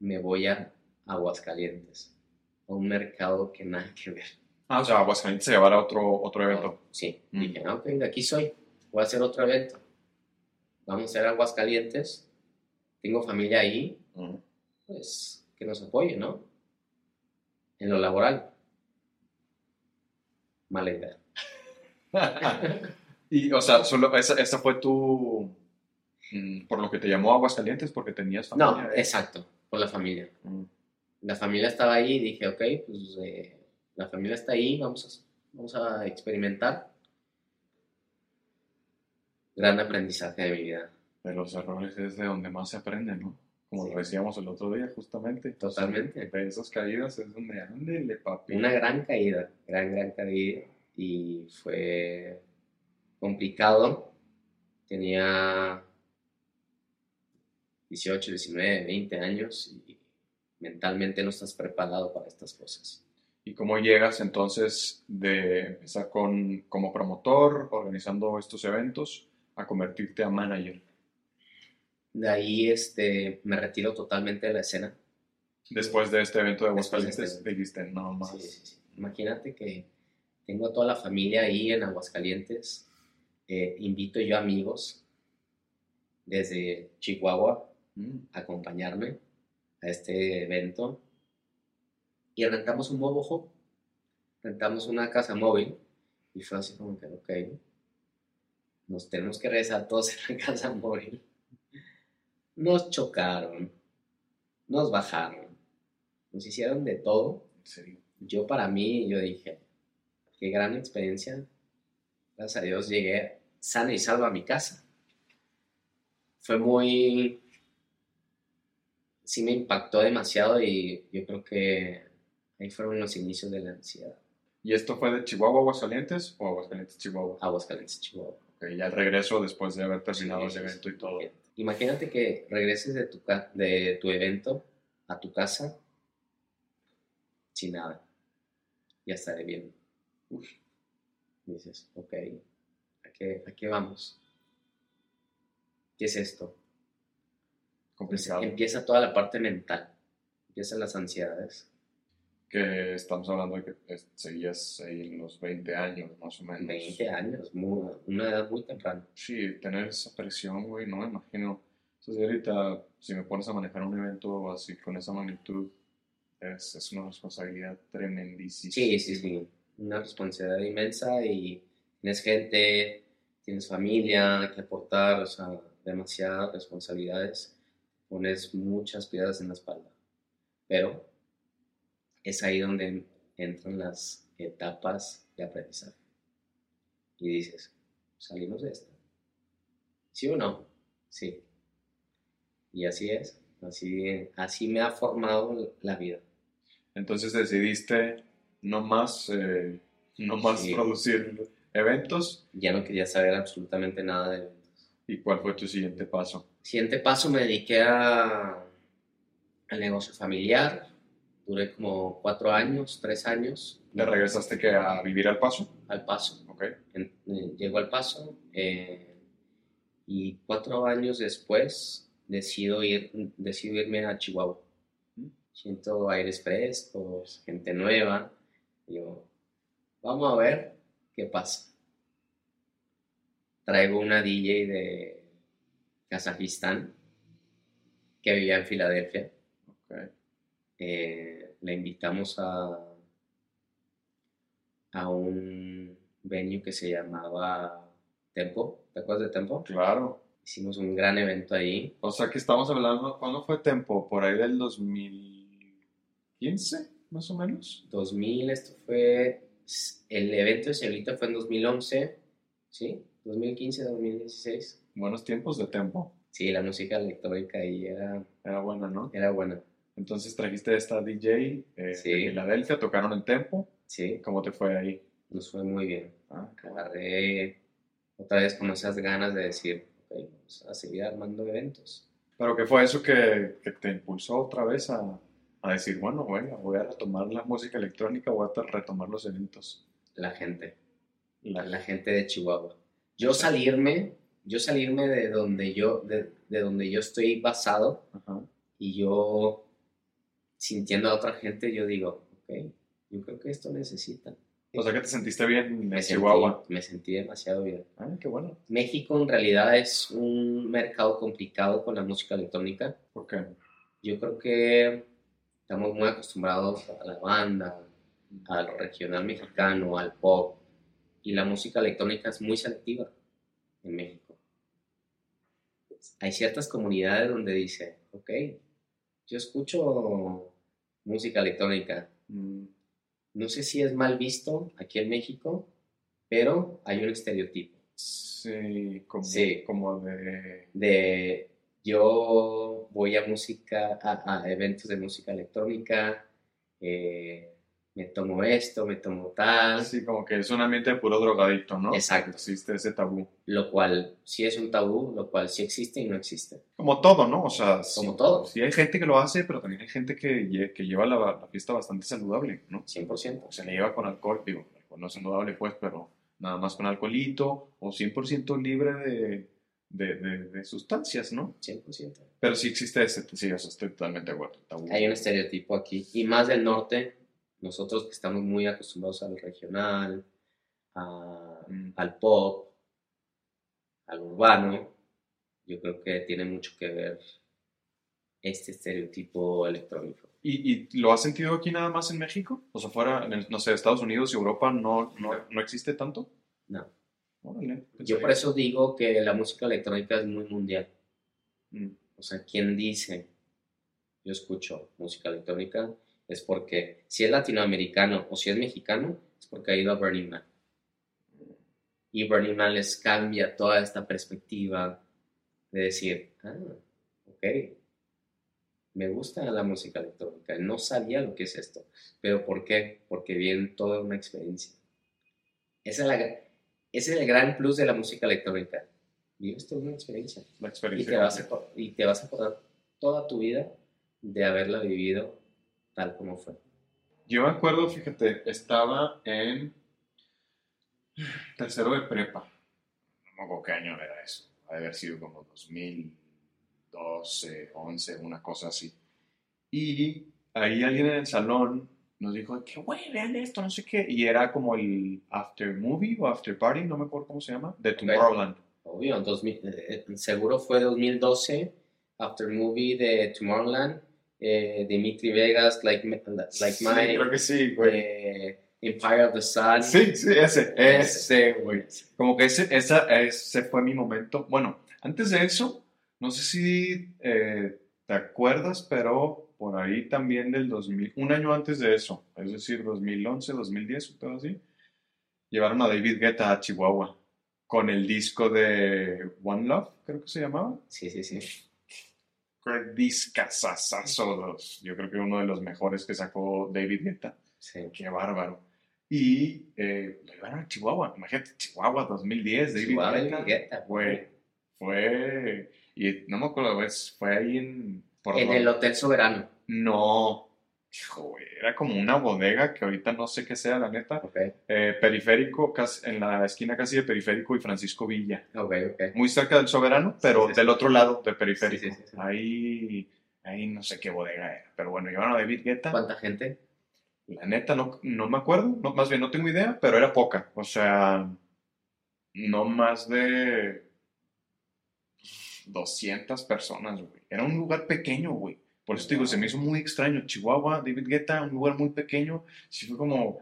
me voy a Aguascalientes, a un mercado que nada que ver. Ah, o sea, Aguascalientes se llevará a otro, otro evento. Sí, Mm. dije, ah, ok, de aquí soy, voy a hacer otro evento. Vamos a hacer Aguascalientes, tengo familia ahí, Mm. pues que nos apoye, ¿no? En lo laboral. Mala idea. [LAUGHS] y, o sea, solo esa, esa fue tu. mm, por lo que te llamó Aguascalientes, porque tenías No, familia. ¿eh? exacto, por la familia. Mm. La familia estaba ahí y dije, ok, pues eh, la familia está ahí, vamos a, vamos a experimentar. Gran aprendizaje de mi vida, De los errores es de donde más se aprende, ¿no? Como Sí. lo decíamos el otro día, justamente. Totalmente. De esas caídas es donde ándele, papi. una gran caída, gran, gran caída y fue complicado. Tenía 18, 19, 20 años y mentalmente no estás preparado para estas cosas. ¿Y cómo llegas entonces de empezar con, como promotor, organizando estos eventos, a convertirte a manager? De ahí este, me retiro totalmente de la escena. Después de este evento de Después de Aguascalientes, este dijiste, no más. Sí, sí, sí. Imagínate que tengo a toda la familia ahí en Aguascalientes. Eh, invito yo amigos desde Chihuahua Mm. a acompañarme a este evento y rentamos un bobo rentamos una casa móvil y fue así como que, ok, nos tenemos que regresar todos en la [LAUGHS] casa móvil. Nos chocaron, nos bajaron, nos hicieron de todo. ¿En serio? Yo para mí, yo dije, qué gran experiencia. Gracias a Dios llegué sana y salva a mi casa. Fue muy... Sí me impactó demasiado y yo creo que ahí fueron los inicios de la ansiedad. ¿Y esto fue de Chihuahua Aguascalientes o Aguascalientes Chihuahua? Aguascalientes, Chihuahua. Ok, ya el regreso después de haber terminado Sí, ese evento y todo. Imagínate que regreses de tu, de tu evento a tu casa sin nada. Ya estaré bien. Uf, Dices, ok, ¿a qué, a qué vamos? ¿Qué es esto? Pues complicado. empieza toda la parte mental, empiezan las ansiedades. Que estamos hablando de que seguías ahí en los 20 años, más o menos. 20 años, muy- una edad muy temprana. Sí, tener esa presión, güey, no me imagino. Entonces, ahorita, si me pones a manejar un evento así con esa magnitud, es, es una responsabilidad tremendísima. Sí, sí, sí. Una responsabilidad inmensa y tienes gente, tienes familia que aportar, o sea, demasiadas responsabilidades. Pones muchas piedras en la espalda. Pero es ahí donde entran las etapas de aprendizaje. Y dices, salimos de esta. ¿Sí o no? Sí. Y así es. Así, así me ha formado la vida. Entonces decidiste no más, eh, no más Sí. producir eventos. Ya no quería saber absolutamente nada de. ¿Y cuál fue tu siguiente paso? Siguiente paso me dediqué a, al negocio familiar. Duré como cuatro años, tres años. ¿Te regresaste que a vivir al paso? Al paso. Ok. Eh, llego al paso eh, y cuatro años después decido, ir, decido irme a Chihuahua. Siento aires frescos, gente nueva. Digo, vamos a ver qué pasa. Traigo una DJ de Kazajistán que vivía en Filadelfia. ok. Eh, la invitamos a, a un venue que se llamaba Tempo. ¿Te acuerdas de Tempo? Claro. Hicimos un gran evento ahí. O sea que estamos hablando, ¿cuándo fue tiempo? ¿Por ahí del 2015, más o menos? 2000, esto fue. El evento de Señorita fue en 2011, ¿sí? 2015, 2016. Buenos tiempos de tiempo. Sí, la música electrónica ahí era, Era buena, ¿no? era buena. Entonces trajiste esta DJ eh, Sí. de Filadelfia, tocaron el tempo. Sí, ¿Cómo te fue ahí? nos fue muy bien. Ah. Agarré otra vez con esas ganas de decir, ok, vamos a seguir armando eventos. Pero ¿qué fue eso que, que te impulsó otra vez a, a decir, bueno, venga, voy a retomar la música electrónica, voy a retomar los eventos? La gente. La, la gente de Chihuahua. Yo salirme, yo salirme de donde yo, de, de donde yo estoy basado Ajá. y yo sintiendo a otra gente, yo digo, ok, yo creo que esto necesita. O sea que te sentiste bien en me sentí, Chihuahua. me sentí demasiado bien. Ah, qué bueno. México en realidad es un mercado complicado con la música electrónica. ¿Por qué? Yo creo que estamos muy acostumbrados a la banda, al regional mexicano, al pop, y la música electrónica es muy selectiva en México. Hay ciertas comunidades donde dice, ok, yo escucho música electrónica, Mm, no sé si es mal visto aquí en México, pero hay un estereotipo Sí, como, Sí. como de... de yo voy a música, a, a eventos de música electrónica, eh, me tomo esto, me tomo tal, Sí, como que es un ambiente de puro drogadicto, ¿no? Exacto. Existe ese tabú. lo cual sí es un tabú, lo cual sí existe y no existe. Como todo, ¿no? O sea, Como sí, todo. Sí hay gente que lo hace, pero también hay gente que, que lleva la, la fiesta bastante saludable, ¿no? 100%. O se le lleva con alcohol, digo, no es saludable pues, pero nada más con alcoholito o 100% libre de, de, de, de sustancias, ¿no? 100%. Pero sí existe ese, sí, o sea, estoy totalmente de acuerdo. tabú. Hay un estereotipo aquí. Y más del norte, nosotros que estamos muy acostumbrados al regional, a- Mm. al pop, al urbano, yo creo que tiene mucho que ver este estereotipo electrónico. ¿Y, y lo has sentido aquí nada más en México? O sea, fuera, en el- no sé, Estados Unidos y Europa no, no, no existe tanto. No. Órale, Yo por eso digo que la música electrónica es muy mundial. Mm, O sea, quien dice, yo escucho música electrónica, es porque si es latinoamericano o si es mexicano, es porque ha ido a Burning Man. Y Burning Man les cambia toda esta perspectiva de decir, ah, ok, me gusta la música electrónica, no sabía lo que es esto, pero ¿por qué? Porque viene toda una experiencia. Esa es la, ese es el gran plus de la música electrónica. Vives toda una experiencia. Y experiencia. te, vas a, y te vas a acordar toda tu vida de haberla vivido tal como fue. Yo me acuerdo, fíjate, estaba en tercero de prepa. No me acuerdo qué año era eso. Ha de haber sido como 2012, 11, una cosa así. Y ahí alguien en el salón nos dijo que, güey, vean esto, no sé qué. Y era como el after movie o after party, no me acuerdo cómo se llama, de Tomorrowland. Obvio, en 2000, eh, eh, seguro fue 2012, After Movie de Tomorrowland, eh, Dimitri Vegas, Like, like Sí, Mike, creo que sí, güey. eh, Empire of the Sun. Sí, sí, ese, ese, güey. Como que ese, esa, ese fue mi momento. Bueno, antes de eso, no sé si eh, te acuerdas, pero por ahí también del 2000, un año antes de eso, es decir, 2011, 2010, o todo así, llevaron a David Guetta a Chihuahua con el disco de One Love, creo que se llamaba. Sí, sí, sí. Qué discazazazo, yo creo que uno de los mejores que sacó David Guetta. sí. Qué bárbaro. Y eh, lo llevaron a Chihuahua. Imagínate, Chihuahua 2010, David Chihuahua, Guetta. Guetta, Güey, fue. Y no me acuerdo, fue ahí en. por En el Hotel Soberano. No. Era como una bodega que ahorita no sé qué sea, la neta. Ok, Eh, periférico, casi- en la esquina casi de Periférico y Francisco Villa. ok, ok. Muy cerca del Soberano, pero Sí, sí, sí. del otro lado de Periférico. Ahí, ahí no sé qué bodega era. Pero bueno, llevaron a David Guetta. ¿Cuánta gente? La neta, no, no me acuerdo, no, más bien no tengo idea, pero era poca. O sea, no más de 200 personas, güey. Era un lugar pequeño, güey. Por eso te digo, se me hizo muy extraño. Chihuahua, David Guetta, un lugar muy pequeño. Sí fue como,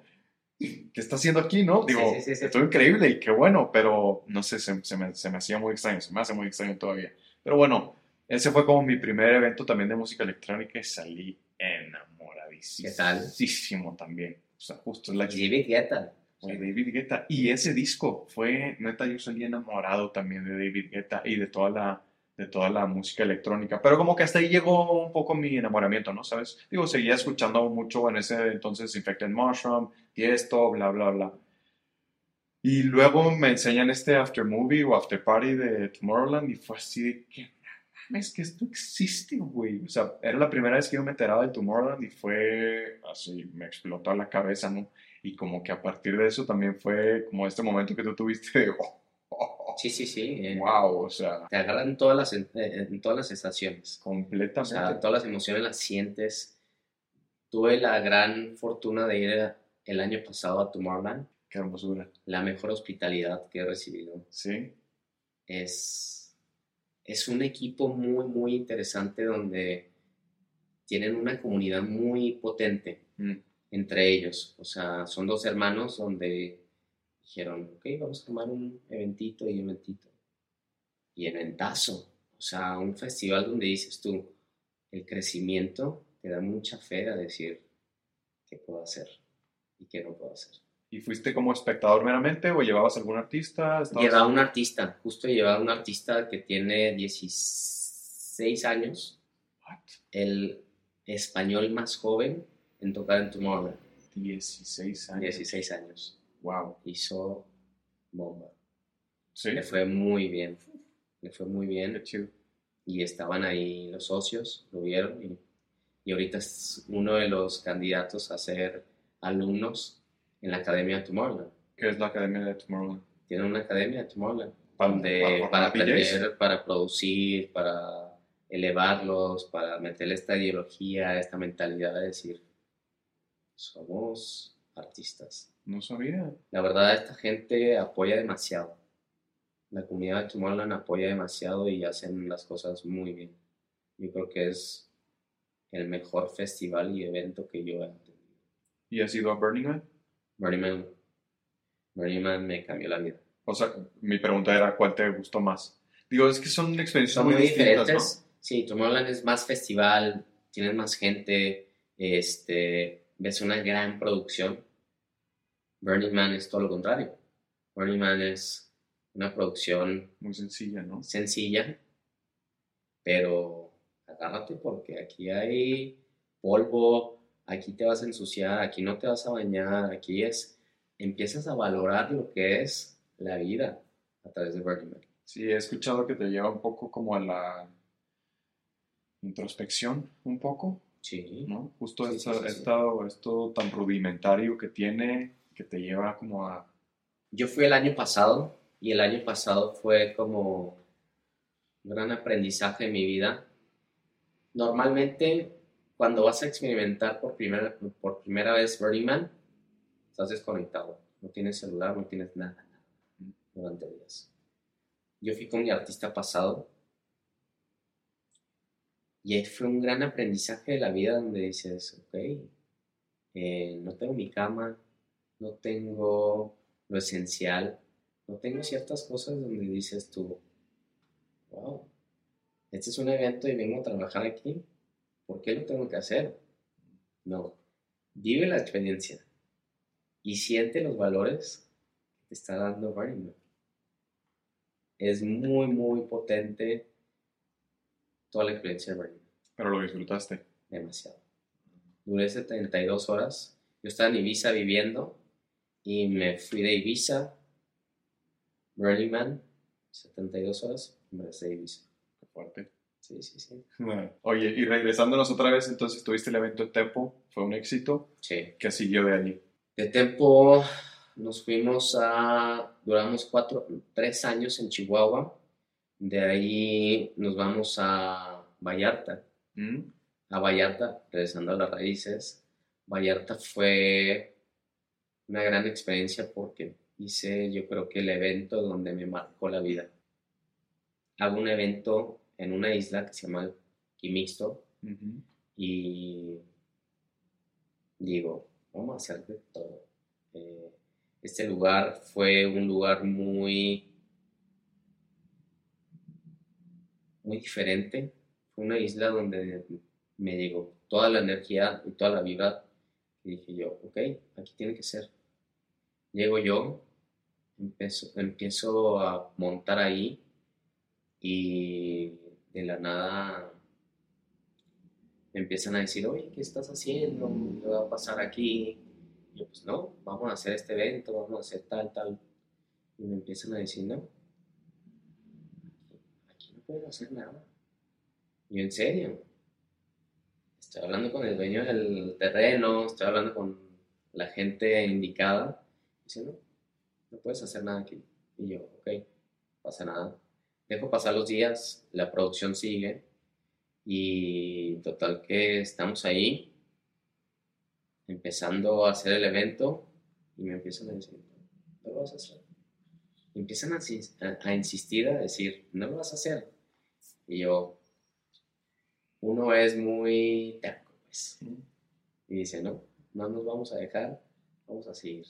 ¿qué está haciendo aquí, no? Digo, sí, sí, sí. estuvo increíble y qué bueno, pero no sé, se, se me, se me hacía muy extraño, se me hace muy extraño todavía. Pero bueno, ese fue como mi primer evento también de música electrónica y salí enamoradísimo. ¿Qué tal? también. O sea, justo la David Guetta. David Guetta. Y ese disco fue, neta, yo salí enamorado también de David Guetta y de toda la, de toda la música electrónica. Pero como que hasta ahí llegó un poco mi enamoramiento, ¿no? ¿Sabes? Digo, seguía escuchando mucho en ese entonces Infected Mushroom, Tiesto, bla, bla, bla. Y luego me enseñan este after movie o after party de Tomorrowland y fue así de que, es que esto existe, güey. O sea, era la primera vez que yo me enteraba de Tomorrowland y fue así, me explotó la cabeza, ¿no? Y como que a partir de eso también fue como este momento que tú tuviste de, oh, Sí, sí, sí. eh, wow, o sea, Te agarran en todas las, en, en todas las estaciones. O completamente. sea, todas las emociones las sientes. Tuve la gran fortuna de ir a- el año pasado a Tomorrowland. Qué hermosura. La mejor hospitalidad que he recibido. Sí, Es, es un equipo muy, muy interesante donde tienen una comunidad muy potente Mm. entre ellos. O sea, son dos hermanos donde dijeron, ok, vamos a tomar un eventito y eventito. Y eventazo. O sea, un festival donde dices tú, el crecimiento te da mucha fe a decir qué puedo hacer y qué no puedo hacer. ¿Y fuiste como espectador meramente o llevabas algún artista? ¿Estabas- Llevaba un artista, justo llevaba un artista que tiene 16 años, What? el español más joven en tocar en Tomorrowland, 16 años. 16 años. Wow. Hizo bomba. Sí, Le fue muy bien, le fue muy bien chido. y estaban ahí los socios, lo vieron y, y ahorita es uno de los candidatos a ser alumnos en la Academia de Tomorrowland. ¿Qué es la Academia de Tomorrowland? Tiene una academia de Tomorrowland. Para- donde para aprender, para producir, para elevarlos, para meterle esta ideología, esta mentalidad de decir, somos artistas. No sabía. La verdad, esta gente apoya demasiado. La comunidad de Tomorrowland apoya demasiado y hacen las cosas muy bien. yo creo que es el mejor festival y evento que yo he tenido. ¿Y has ido a Burning Man? Burning Man, Burning Man me cambió la vida. O sea, mi pregunta era, ¿cuál te gustó más? Digo, es que son experiencias Son muy, distintas, diferentes. Sí, Tomorrowland es más festival, tienes más gente, este, ves una gran producción. Burning Man es todo lo contrario. Burning Man es una producción. Muy sencilla, ¿no? sencilla, pero agárrate porque aquí hay polvo, aquí te vas a ensuciar, aquí no te vas a bañar, aquí es, empiezas a valorar lo que es la vida a través de Burning Man. Sí, he escuchado que te lleva un poco como a la introspección, un poco, Sí, ¿no? Justo Sí, esta- sí, sí. esta- esto tan rudimentario que tiene, que te lleva como a... Yo fui el año pasado y el año pasado fue como un gran aprendizaje en mi vida. Normalmente, cuando vas a experimentar por primera, por primera vez Burning Man, estás desconectado. No tienes celular, no tienes nada, nada durante días. Yo fui con mi artista pasado y fue un gran aprendizaje de la vida donde dices, ok, eh, no tengo mi cama, no tengo lo esencial, no tengo ciertas cosas donde dices tú, wow, este es un evento y vengo a trabajar aquí, ¿por qué lo tengo que hacer? No, vive la experiencia y siente los valores que te está dando Burning Man. Es muy, muy potente toda la experiencia de Burning Man Pero lo disfrutaste. demasiado. Duré 72 horas. Yo estaba en Ibiza viviendo y me fui de Ibiza, Burning Man, 72 horas, y me regresé de Ibiza. Qué fuerte. Sí, sí, sí. Oye, y regresándonos otra vez, entonces tuviste el evento de Tempo, fue un éxito. Sí. ¿Qué siguió de allí? De tiempo nos fuimos a, duramos cuatro, tres años en Chihuahua. De ahí nos vamos a Vallarta. ¿Mm? a Vallarta, regresando a las raíces, Vallarta fue una gran experiencia porque hice yo creo que el evento donde me marcó la vida. Hago un evento en una isla que se llama Quimixto y digo, vamos a hacer de todo. Eh, este lugar fue un lugar muy, muy diferente. Fue una isla donde me llegó toda la energía y toda la vibra. Y dije yo, ok, aquí tiene que ser. Llego yo, empiezo, empiezo a montar ahí y de la nada me empiezan a decir, oye, ¿qué estás haciendo? ¿Qué va a pasar aquí? Y yo, pues no, vamos a hacer este evento, vamos a hacer tal, tal. Y me empiezan a decir, no, aquí no puedes hacer nada. Y yo, en serio, estoy hablando con el dueño del terreno, estoy hablando con la gente indicada. Dice, no, no puedes hacer nada aquí. Y yo, ok, pasa nada. Dejo pasar los días, la producción sigue y total que estamos ahí empezando a hacer el evento y me empiezan a decir, no lo vas a hacer. Y empiezan a, a- a insistir, a decir, no lo vas a hacer. Y yo, uno es muy terco, pues. Y dice, no, no nos vamos a dejar, vamos a seguir.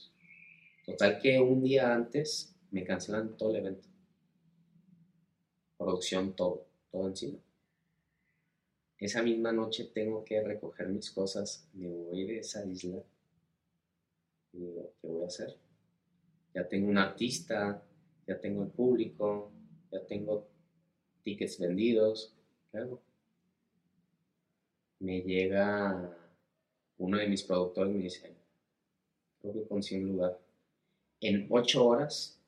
Total que un día antes me cancelan todo el evento. Producción, todo, todo encima. Esa misma noche tengo que recoger mis cosas, me voy de esa isla y digo, ¿qué voy a hacer? Ya tengo un artista, ya tengo el público, ya tengo tickets vendidos, ¿qué hago? Me llega uno de mis productores y me dice, creo que consigo un lugar. En ocho horas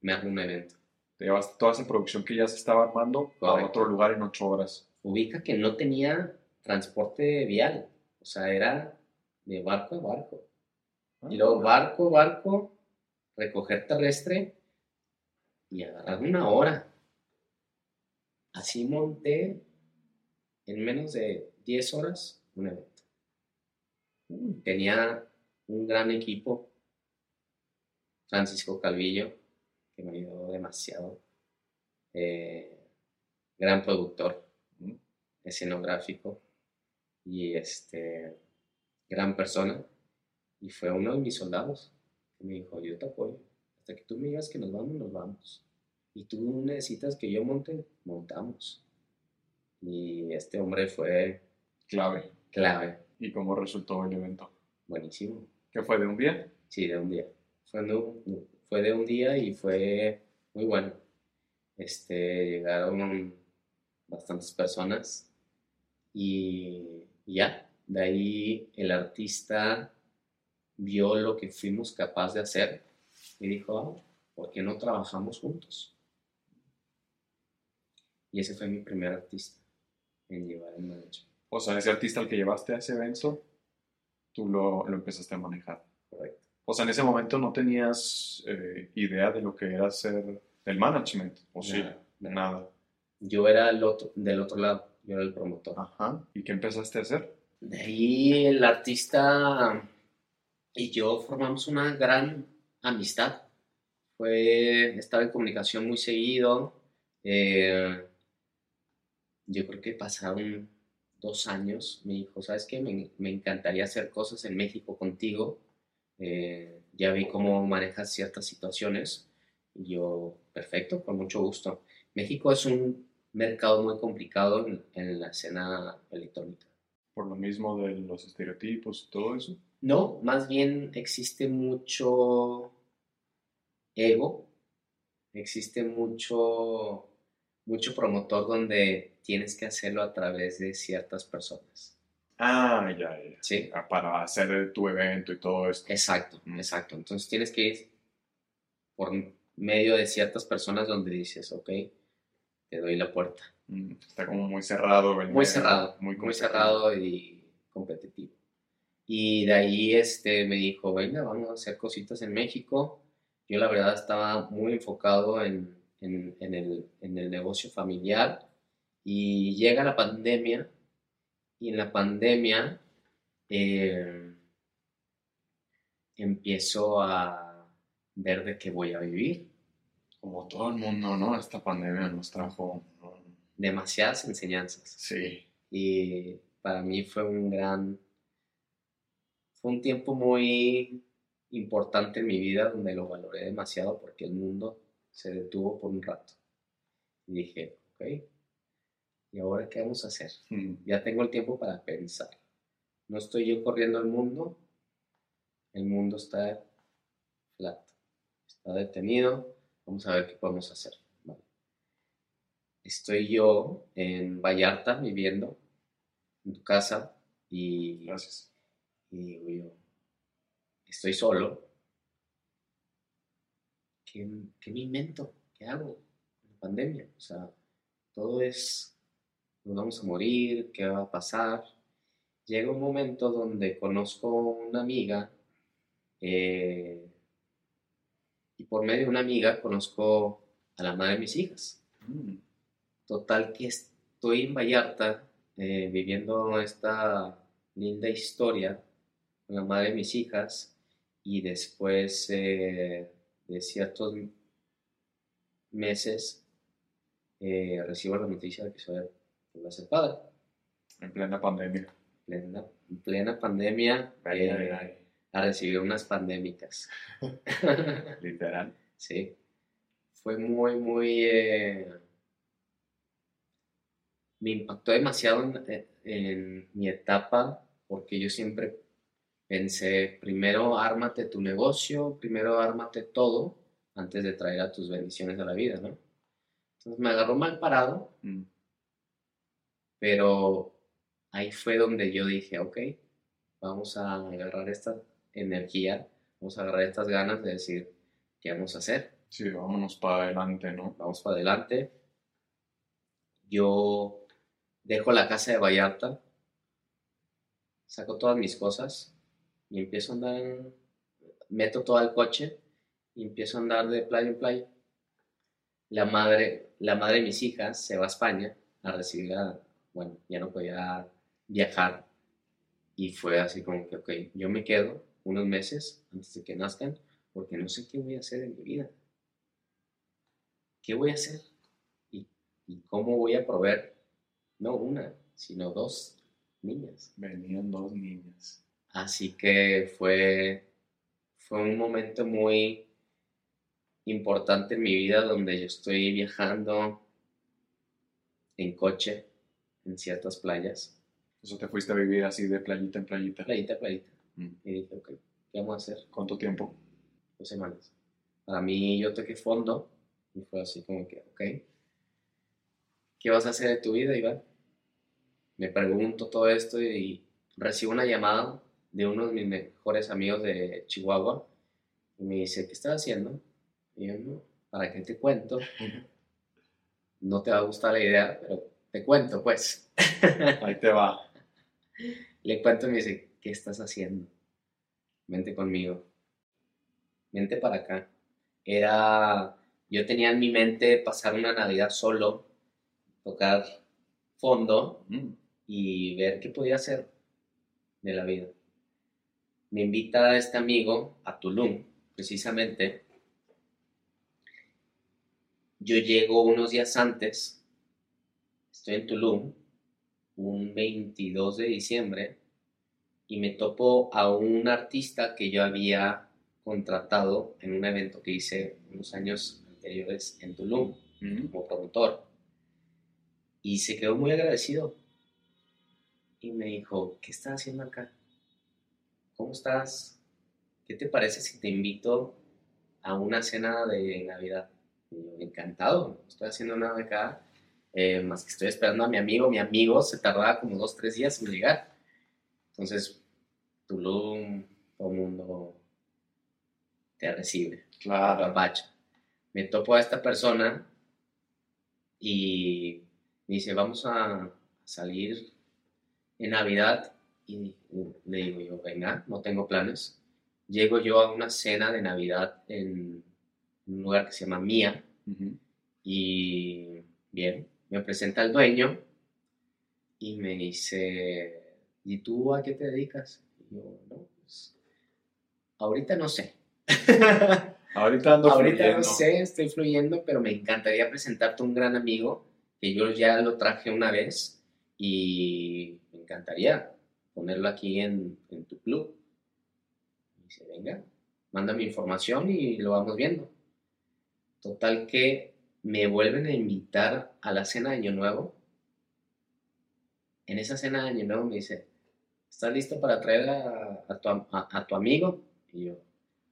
me hago un evento. Te llevaste toda esa producción que ya se estaba armando a otro lugar en ocho horas. ubica que no tenía transporte vial, o sea, era de barco a barco. Y luego barco, barco, recoger terrestre y agarrar una hora. Así monté en menos de 10 horas un evento. Tenía un gran equipo, Francisco Calvillo, que me ayudó demasiado, eh, gran productor. Escenográfico y este, gran persona. Y fue uno de mis soldados que me dijo, yo te apoyo. Hasta que tú me digas que nos vamos, nos vamos. Y tú necesitas que yo monte, montamos. Y este hombre fue Clave. clave, ¿Y cómo resultó el evento? buenísimo. ¿Qué fue de un día? Sí, de un día. Fue de un, fue de un día y fue muy bueno. Este, llegaron bastantes personas y ya, de ahí el artista vio lo que fuimos capaces de hacer y dijo, "Ah, ¿por qué no trabajamos juntos? Y ese fue mi primer artista en llevar el management, O sea, ese artista al que llevaste a ese evento, tú lo, lo empezaste a manejar. correcto. O sea, en ese momento no tenías eh, idea de lo que era ser el management. ¿O sí? Nada, nada. Yo era el otro, del otro lado, yo era el promotor. Ajá. ¿Y qué empezaste a hacer? De ahí el artista y yo formamos una gran amistad. Fue, estaba en comunicación muy seguido. eh, yo creo que pasaron dos años. Me dijo, ¿sabes qué? Me, me encantaría hacer cosas en México contigo. Eh, ya vi cómo manejas ciertas situaciones. Y yo, perfecto, con mucho gusto. México es un mercado muy complicado en- en la escena electrónica. Por lo mismo de los estereotipos y todo eso. No, más bien existe mucho ego, existe mucho, mucho promotor donde tienes que hacerlo a través de ciertas personas. Ah, ya, ya. ¿Sí? Ah, Para hacer tu evento y todo esto. Exacto, Mm. exacto. Entonces tienes que ir por medio de ciertas personas donde dices, ok, te doy la puerta. Mm, Está como muy cerrado. el Muy medio, cerrado, Muy, muy cerrado y competitivo. Y de ahí este, me dijo, venga, vamos a hacer cositas en México. Yo la verdad estaba muy enfocado en, en- en el, en el negocio familiar y llega la pandemia y en la pandemia eh, empiezo a ver de qué voy a vivir. Como todo el mundo, ¿no? Esta pandemia nos trajo. ¿no? Demasiadas enseñanzas. Sí. y para mí fue un gran, fue un tiempo muy importante en mi vida donde lo valoré demasiado porque el mundo se detuvo por un rato. Y dije, ok, ¿y ahora qué vamos a hacer? Ya tengo el tiempo para pensar. No estoy yo corriendo el mundo, el mundo está flat, está detenido, vamos a ver qué podemos hacer. Vale. Estoy yo en Vallarta viviendo, en tu casa, y, Gracias. y digo yo, estoy solo. ¿Qué, qué me invento? ¿Qué hago? En la pandemia. O sea, todo es, nos vamos a morir, ¿qué va a pasar? Llega un momento donde conozco una amiga eh, y por medio de una amiga conozco a la madre de mis hijas. Mm, Total que estoy en Vallarta eh, viviendo esta linda historia con la madre de mis hijas y después eh, de ciertos meses eh, recibo la noticia de que soy a ser padre. En plena pandemia. Plena, en plena pandemia Ay, eh, ay, ay. a recibir unas pandémicas. [LAUGHS] Literal. Sí. Fue muy, muy... eh, me impactó demasiado en, en mi etapa porque yo siempre pensé, primero ármate tu negocio, primero ármate todo antes de traer a tus bendiciones a la vida, ¿no? Entonces me agarró mal parado, Mm, pero ahí fue donde yo dije, ok, vamos a agarrar esta energía, vamos a agarrar estas ganas de decir, ¿qué vamos a hacer? Sí, vámonos para adelante, ¿no? vamos para adelante. Yo dejo la casa de Vallarta, saco todas mis cosas y empiezo a andar, meto todo el coche y empiezo a andar de playa en playa. La madre, la madre de mis hijas se va a España a recibir a, bueno, ya no podía viajar y fue así como que, ok, yo me quedo unos meses antes de que nazcan porque no sé qué voy a hacer en mi vida. ¿qué voy a hacer? ¿Y, y cómo voy a proveer? No una, sino dos niñas. Venían dos niñas. Así que fue, fue un momento muy importante en mi vida donde yo estoy viajando en coche en ciertas playas. Eso te fuiste a vivir así de playita en playita. Playita, playita. Mm. Y dije, ok, ¿qué vamos a hacer? ¿Cuánto tiempo? Dos semanas. Para mí yo toqué fondo y fue así como que, ok, ¿qué vas a hacer de tu vida, Iván? Me pregunto todo esto y recibo una llamada de uno de mis mejores amigos de Chihuahua y me dice, ¿qué estás haciendo? Y yo, no, ¿para qué te cuento? [LAUGHS] No te va a gustar la idea, pero te cuento, pues. [LAUGHS] Ahí te va. Le cuento y me dice, ¿qué estás haciendo? Vente conmigo. Vente para acá. Era, yo tenía en mi mente pasar una Navidad solo, tocar fondo Mm. y ver qué podía hacer de la vida. Me invita este amigo a Tulum, precisamente. Yo llego unos días antes, estoy en Tulum, un 22 de diciembre, y me topo a un artista que yo había contratado en un evento que hice unos años anteriores en Tulum Mm. como promotor. Y se quedó muy agradecido. Y me dijo, ¿qué estás haciendo acá? ¿Cómo estás? ¿Qué te parece si te invito a una cena de Navidad? Y yo, encantado, no estoy haciendo nada acá. Eh, más que estoy esperando a mi amigo. Mi amigo se tardaba como dos, tres días en llegar. Entonces, Tulum, todo el mundo te recibe Claro. Me topo a esta persona y me dice, vamos a salir en Navidad. Y le digo yo, venga, no tengo planes. Llego yo a una cena de Navidad en un lugar que se llama Mía y bien, me presenta el dueño y me dice, ¿y tú a qué te dedicas? Y yo, no, pues, ahorita no sé. [LAUGHS] Ahorita ando Ahorita fluyendo. no sé, estoy fluyendo, pero me encantaría presentarte a un gran amigo que yo ya lo traje una vez y me encantaría ponerlo aquí en, en tu club. Y dice, venga, manda mi información y lo vamos viendo. Total que me vuelven a invitar a la cena de Año Nuevo. En esa cena de Año Nuevo me dice, ¿estás listo para traer a, a tu, am- a- a tu amigo? Y yo,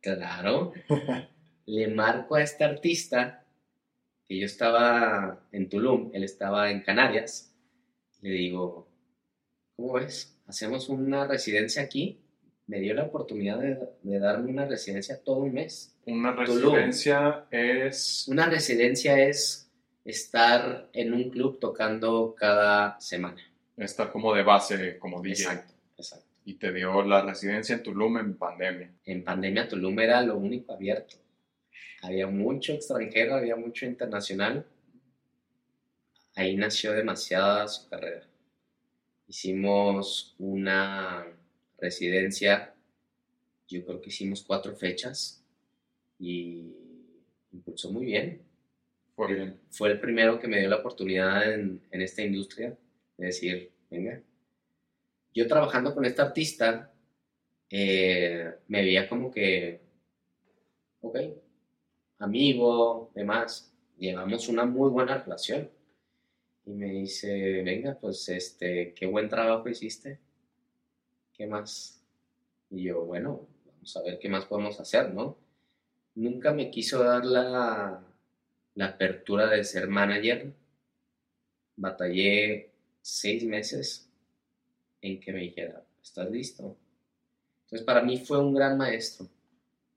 claro [LAUGHS] le marco a este artista que yo estaba en Tulum, él estaba en Canarias, le digo, ¿cómo ves? Hacemos una residencia aquí. Me dio la oportunidad de, de darme una residencia todo un mes. Una Tulum. residencia es... Una residencia es estar en un club tocando cada semana. Estar como de base, como DJ. Exacto, exacto. Y te dio la residencia en Tulum en pandemia. En pandemia Tulum era lo único abierto. Había mucho extranjero, había mucho internacional. Ahí nació demasiada su carrera. Hicimos una residencia, yo creo que hicimos cuatro fechas y impulsó muy bien. Fue bien. Fue el primero que me dio la oportunidad en, en esta industria de decir, venga, yo trabajando con este artista, eh, me veía como que, ok, amigo, demás, llevamos una muy buena relación. Y me dice, venga, pues, este, qué buen trabajo hiciste. ¿Qué más? Y yo, bueno, vamos a ver qué más podemos hacer, ¿no? Nunca me quiso dar la, la apertura de ser manager. Batallé seis meses en que me dijera, ¿estás listo? Entonces, para mí fue un gran maestro.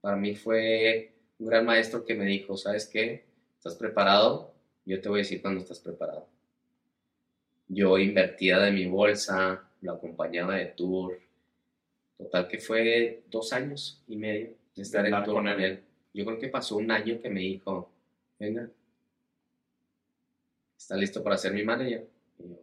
Para mí fue un gran maestro que me dijo, ¿sabes qué? ¿Estás preparado? Yo te voy a decir cuando estás preparado. Yo invertía de mi bolsa, lo acompañaba de tour. Total que fue dos años y medio de estar en tour con él. Yo creo que pasó un año que me dijo, venga, ¿estás listo para ser mi manager? Y yo,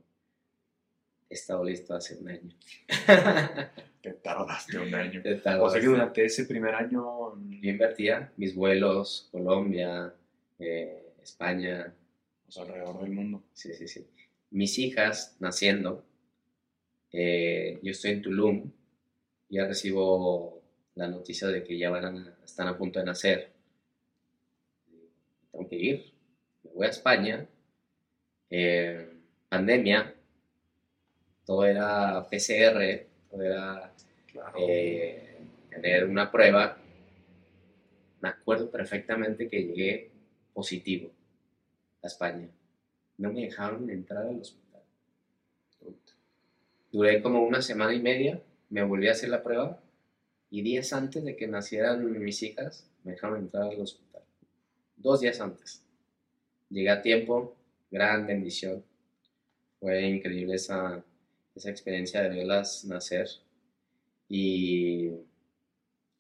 he estado listo hace un año. [LAUGHS] Te tardaste un año. O sea que durante ese primer año... Yo invertía mis vuelos, Colombia, eh, España, O sea, alrededor del mundo. sí, sí, sí. Mis hijas naciendo, Eh, yo estoy en Tulum, ya recibo la noticia de que ya van a, están a punto de nacer. Tengo que ir, me voy a España, eh, pandemia, todo era PCR, todo era eh, tener una prueba. Me acuerdo perfectamente que llegué positivo a España. No me dejaron entrar al hospital. Duré como una semana y media, me volví a hacer la prueba y días antes de que nacieran mis hijas, me dejaron entrar al hospital. Dos días antes. Llegué a tiempo, gran bendición. Fue increíble esa, esa experiencia de verlas nacer. Y,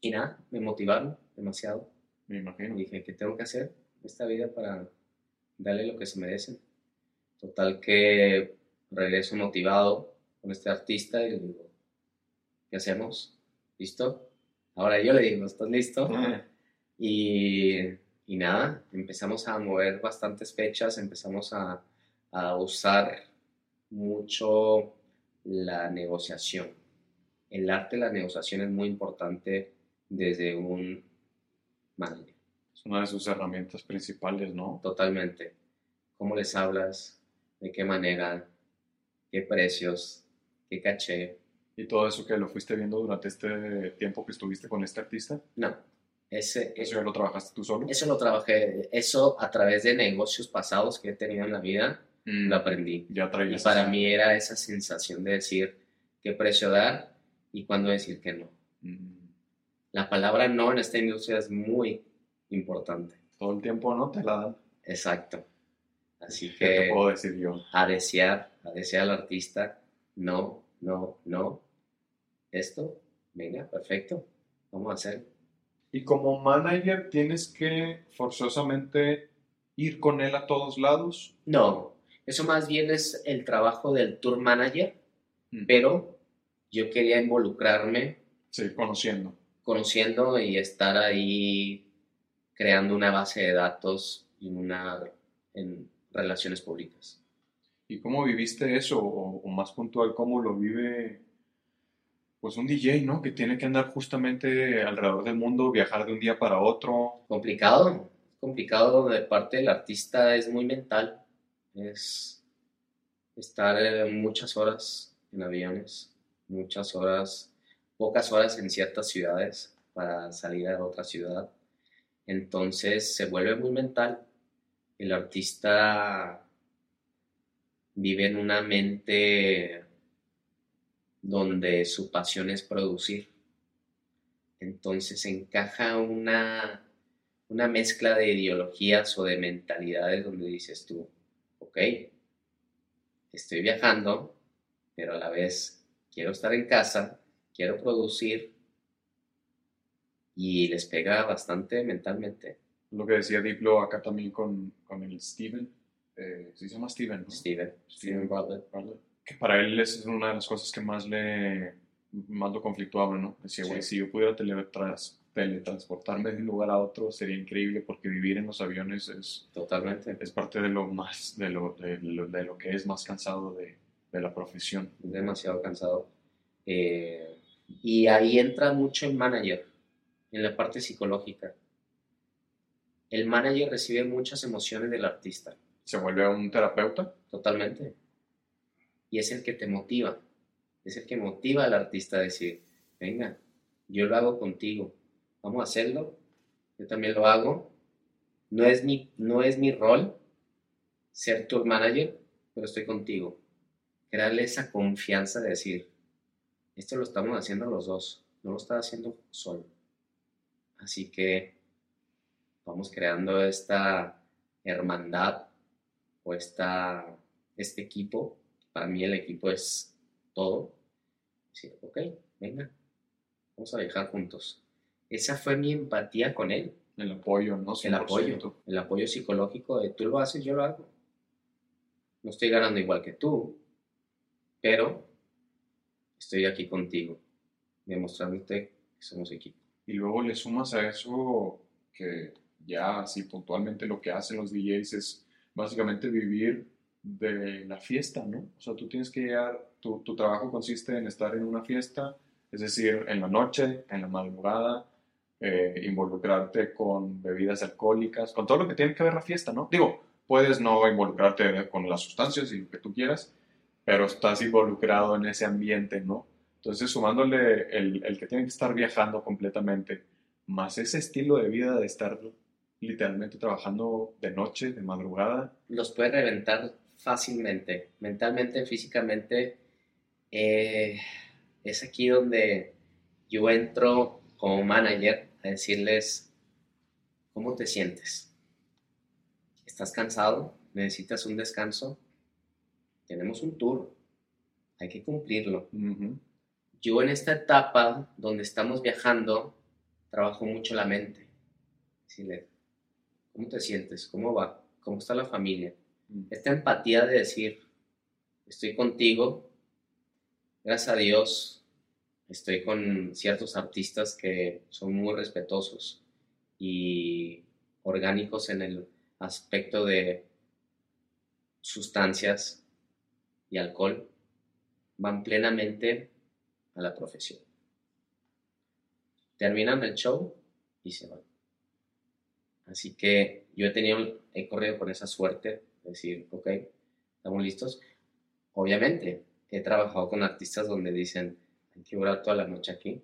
y nada, me motivaron demasiado. Me imagino. dije, ¿qué tengo que hacer esta vida para darle lo que se merecen? Total que regreso motivado con este artista y le digo, ¿qué hacemos? ¿Listo? Ahora yo le digo, ¿estás listo? y, y, nada, empezamos a mover bastantes fechas, empezamos a, a usar mucho la negociación. El arte de la negociación es muy importante desde un manager. Es una de sus herramientas principales, ¿no? Totalmente. ¿Cómo les hablas? ¿De qué manera? ¿Qué precios? ¿Qué caché? ¿Y todo eso que lo fuiste viendo durante este tiempo que estuviste con este artista? No. Ese, ¿Eso ya lo trabajaste tú solo? Eso lo trabajé, eso a través de negocios pasados que he tenido en la vida, Mm, lo aprendí. Ya Y esa- para mí era esa sensación de decir qué precio dar y cuándo decir que no. Mm, La palabra no en esta industria es muy importante. Todo el tiempo no te la dan. Exacto. Así ¿Qué te que puedo decir yo? a desear, a desear al artista, no, no, no. Esto, venga, perfecto, vamos a hacer. Y como manager tienes que forzosamente ir con él a todos lados. No, eso más bien es el trabajo del tour manager, Mm. pero yo quería involucrarme Sí, conociendo. conociendo y estar ahí creando una base de datos y una en relaciones públicas. ¿Y cómo viviste eso? O, o más puntual, ¿cómo lo vive pues un DJ, ¿no? Que tiene que andar justamente alrededor del mundo, viajar de un día para otro. Complicado, complicado de parte del artista, es muy mental, es estar eh, muchas horas en aviones, muchas horas, pocas horas en ciertas ciudades para salir a otra ciudad. Entonces se vuelve muy mental. El artista vive en una mente donde su pasión es producir. Entonces encaja una, una mezcla de ideologías o de mentalidades donde dices tú, ok, estoy viajando, pero a la vez quiero estar en casa, quiero producir y les pega bastante mentalmente. Lo que decía Diplo acá también con, con el Steven. Eh, se llama Steven, ¿no? Steven, Steven Bartlett. Bartlett. Que para él esa es una de las cosas que más le más lo conflictuaba, ¿no? Decía, güey, Sí. si yo pudiera teletrans- teletransportarme de un lugar a otro sería increíble porque vivir en los aviones es, Totalmente. es parte de lo más, de lo, de lo, de lo que es más cansado de, de la profesión. demasiado cansado. Eh, y ahí entra mucho el manager, en la parte psicológica. El manager recibe muchas emociones del artista, Se vuelve un terapeuta. totalmente. Y es el que te motiva, es el que motiva al artista a decir, venga, yo lo hago contigo, vamos a hacerlo, yo también lo hago. No es mi, no es mi rol ser tu manager, pero estoy contigo. Crearle esa confianza de decir, esto lo estamos haciendo los dos, no lo estás haciendo solo. Así que vamos creando esta hermandad o esta, este equipo. Para mí el equipo es todo. Decir, ok, venga, vamos a viajar juntos. Esa fue mi empatía con él, El apoyo, ¿no? el apoyo, 100%. el apoyo psicológico de tú lo haces, yo lo hago. No estoy ganando igual que tú, pero estoy aquí contigo, demostrándote que somos equipo. Y luego le sumas a eso que ya así puntualmente lo que hacen los DJs es básicamente vivir de la fiesta, ¿no? O sea, tú tienes que llegar, tu, trabajo consiste en estar en una fiesta, es decir, en la noche, en la madrugada, eh, involucrarte con bebidas alcohólicas, con todo lo que tiene que ver la fiesta, ¿no? Digo, puedes no involucrarte con las sustancias y lo que tú quieras, pero estás involucrado en ese ambiente, ¿no? Entonces, sumándole el, el que tiene que estar viajando completamente, más ese estilo de vida de estar literalmente trabajando de noche, de madrugada. Los puede reventar fácilmente, mentalmente, físicamente. Eh, es aquí donde yo entro como manager a decirles, ¿cómo te sientes? ¿Estás cansado? ¿Necesitas un descanso? Tenemos un tour, hay que cumplirlo. Yo en esta etapa donde estamos viajando, trabajo mucho la mente. Decirle, ¿cómo te sientes? ¿Cómo va? ¿Cómo está la familia? Esta empatía de decir, estoy contigo, gracias a Dios, estoy con ciertos artistas que son muy respetuosos y orgánicos en el aspecto de sustancias y alcohol, van plenamente a la profesión. Terminan el show y se van. Así que yo he tenido, he corrido con esa suerte decir, ok, estamos listos. Obviamente, he trabajado con artistas donde dicen, hay que durar toda la noche aquí.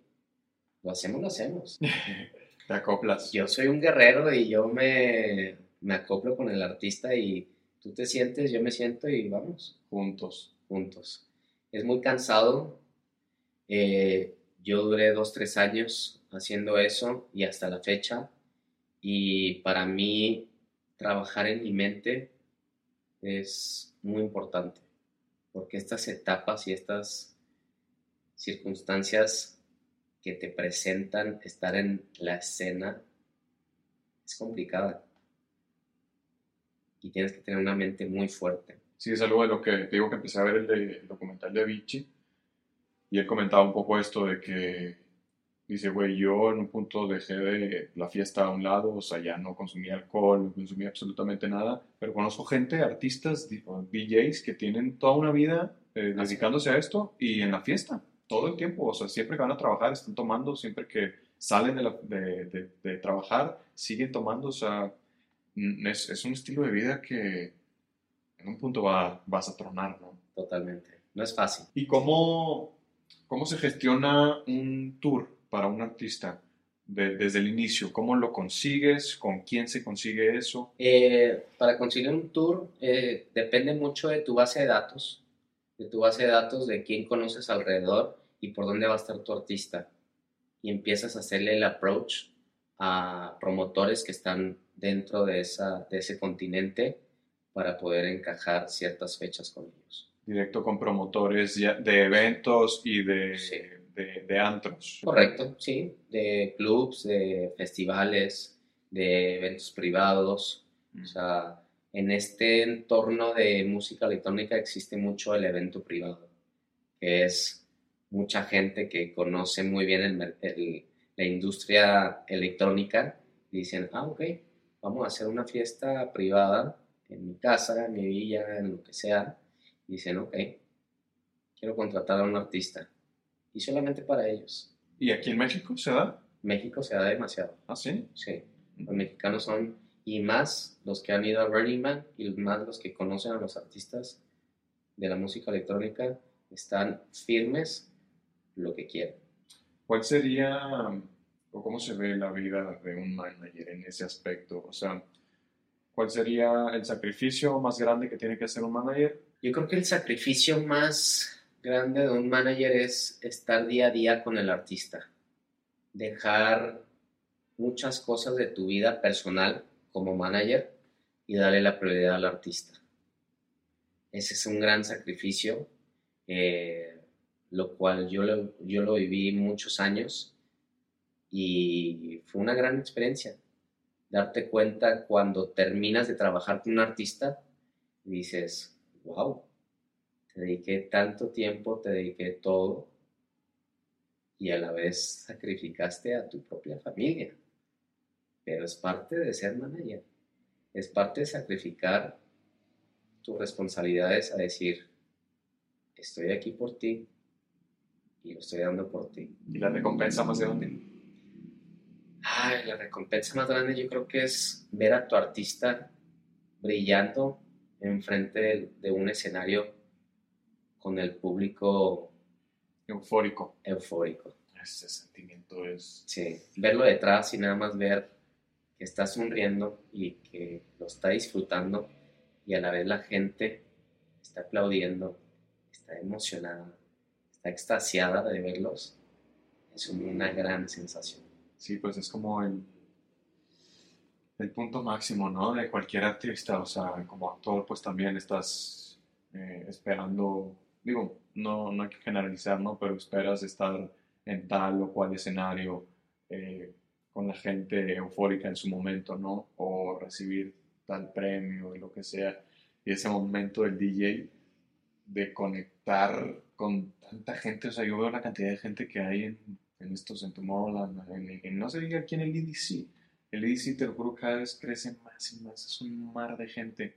Lo hacemos, lo hacemos. [LAUGHS] Te acoplas. Yo soy un guerrero y yo me, me acoplo con el artista y tú te sientes, yo me siento y vamos. Juntos. Juntos. Es muy cansado. Eh, yo duré dos, tres años haciendo eso y hasta la fecha. Y para mí, trabajar en mi mente es muy importante, porque estas etapas y estas circunstancias que te presentan estar en la escena es complicada y tienes que tener una mente muy fuerte. Sí, es algo de lo que te digo que empecé a ver el, el documental de Vichy y él comentaba un poco esto de que dice, güey, yo en un punto dejé de la fiesta a un lado, o sea, ya no consumía alcohol, no consumía absolutamente nada, pero conozco gente, artistas, DJs que tienen toda una vida eh, dedicándose a esto y en la fiesta, todo el tiempo, o sea, siempre que van a trabajar están tomando, siempre que salen de, de, de, trabajar siguen tomando, o sea, es, es, un estilo de vida que en un punto va, vas a tronar, ¿no? Totalmente, no es fácil. ¿Y cómo, cómo se gestiona un tour para un artista? desde el inicio? ¿Cómo lo consigues? ¿Con quién se consigue eso? Eh, para conseguir un tour eh, depende mucho de tu base de datos, de tu base de datos, de quién conoces alrededor y por dónde va a estar tu artista. Y empiezas a hacerle el approach a promotores que están dentro de, esa, de ese continente para poder encajar ciertas fechas con ellos. Directo con promotores de eventos y de, de, antros. Correcto, sí, de clubs, de festivales, de eventos privados. O mm. sea, en este entorno de música electrónica existe mucho el evento privado, que es mucha gente que conoce muy bien el, la industria electrónica y dicen, ah, ok, vamos a hacer una fiesta privada en mi casa, en mi villa, en lo que sea. Y dicen, ok, quiero contratar a un artista y solamente para ellos. ¿Y aquí en México se da? México se da demasiado. ¿Ah, sí? Sí. Los mexicanos son, y más los que han ido a Burning Man, y más los que conocen a los artistas de la música electrónica, están firmes lo que quieren. ¿Cuál sería, o cómo se ve la vida de un manager en ese aspecto? O sea, ¿cuál sería el sacrificio más grande que tiene que hacer un manager? Yo creo que el sacrificio más grande de un manager es estar día a día con el artista, dejar muchas cosas de tu vida personal como manager y darle la prioridad al artista. Ese es un gran sacrificio, eh, lo cual yo lo, yo lo viví muchos años y fue una gran experiencia. Darte cuenta cuando terminas de trabajar con un artista y dices, wow, te dediqué tanto tiempo, te dediqué todo y a la vez sacrificaste a tu propia familia. Pero es parte de ser manager, es parte de sacrificar tu responsabilidad es a decir, estoy aquí por ti y lo estoy dando por ti. ¿Y la recompensa más grande? Ay, la recompensa más grande yo creo que es ver a tu artista brillando enfrente de, de un escenario con el público Eufórico. eufórico. Ese sentimiento es... Sí, verlo detrás y nada más ver que está sonriendo y que lo está disfrutando y a la vez la gente está aplaudiendo, está emocionada, está extasiada de verlos, es una gran sensación. Sí, pues es como el, el punto máximo, ¿no? De cualquier artista, o sea, como actor, pues también estás eh, esperando, digo, no, no hay que generalizar, ¿no? Pero esperas estar en tal o cual escenario eh, con la gente eufórica en su momento, ¿no? O recibir tal premio lo que sea. Y ese momento del DJ de conectar con tanta gente, o sea, yo veo la cantidad de gente que hay en, estos, en Tomorrowland, en, en- no se diga aquí en el EDC. El EDC, te lo juro, cada vez crece más y más, es un mar de gente.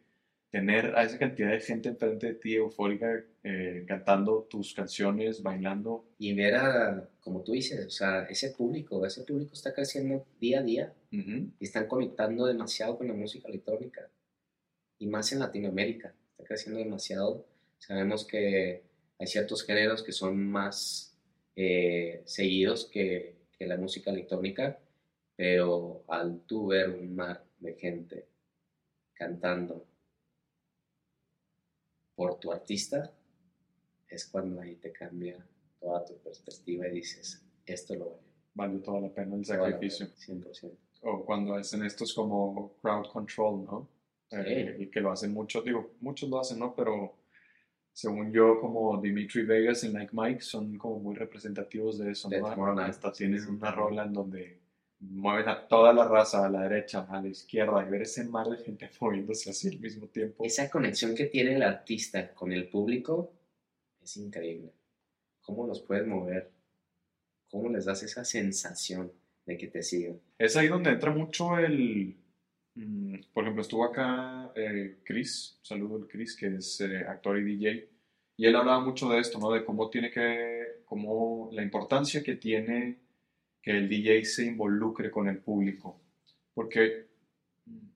Tener a esa cantidad de gente enfrente de ti, eufórica, eh, cantando tus canciones, bailando, Y ver a, como tú dices, o sea, ese público, ese público está creciendo día a día ujú, y están conectando demasiado con la música electrónica. Y más en Latinoamérica, está creciendo demasiado. Sabemos que hay ciertos géneros que son más eh, seguidos que, que la música electrónica, pero al tú ver un mar de gente cantando por tu artista, es cuando ahí te cambia toda tu perspectiva y dices, esto lo vale. vale toda la pena el sacrificio. pena, 100%. O cuando hacen estos como crowd control, ¿no? Eh, Sí. y que lo hacen mucho, digo, muchos lo hacen, ¿no? Pero según yo, como Dimitri Vegas y Like Mike son como muy representativos de eso, ¿no? Hasta tienen una rola en donde mueven a toda la raza a la derecha, a la izquierda, y ver ese mar de gente [LAUGHS] moviéndose así al mismo tiempo. Esa conexión que tiene el artista con el público es increíble. ¿Cómo los puedes mover? ¿Cómo les das esa sensación de que te siguen? Es ahí donde entra mucho el... mm, Por ejemplo, estuvo acá eh, Chris, saludo al Chris, que es eh, actor y DJ, y él hablaba mucho de esto, ¿no? De cómo tiene que, cómo la importancia que tiene que el DJ se involucre con el público. Porque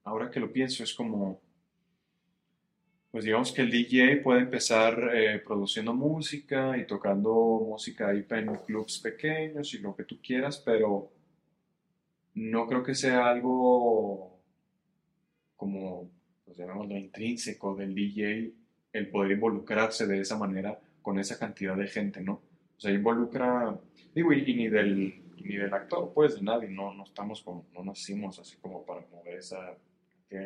ahora que lo pienso es como, pues digamos que el DJ puede empezar eh, produciendo música y tocando música ahí en clubs pequeños y lo que tú quieras, pero no creo que sea algo como, pues llamémoslo intrínseco del DJ el poder involucrarse de esa manera con esa cantidad de gente, ¿no? O sea, involucra, digo, y ni del, ni del actor, pues, de nadie, no, no estamos como, no nacimos así como para mover esa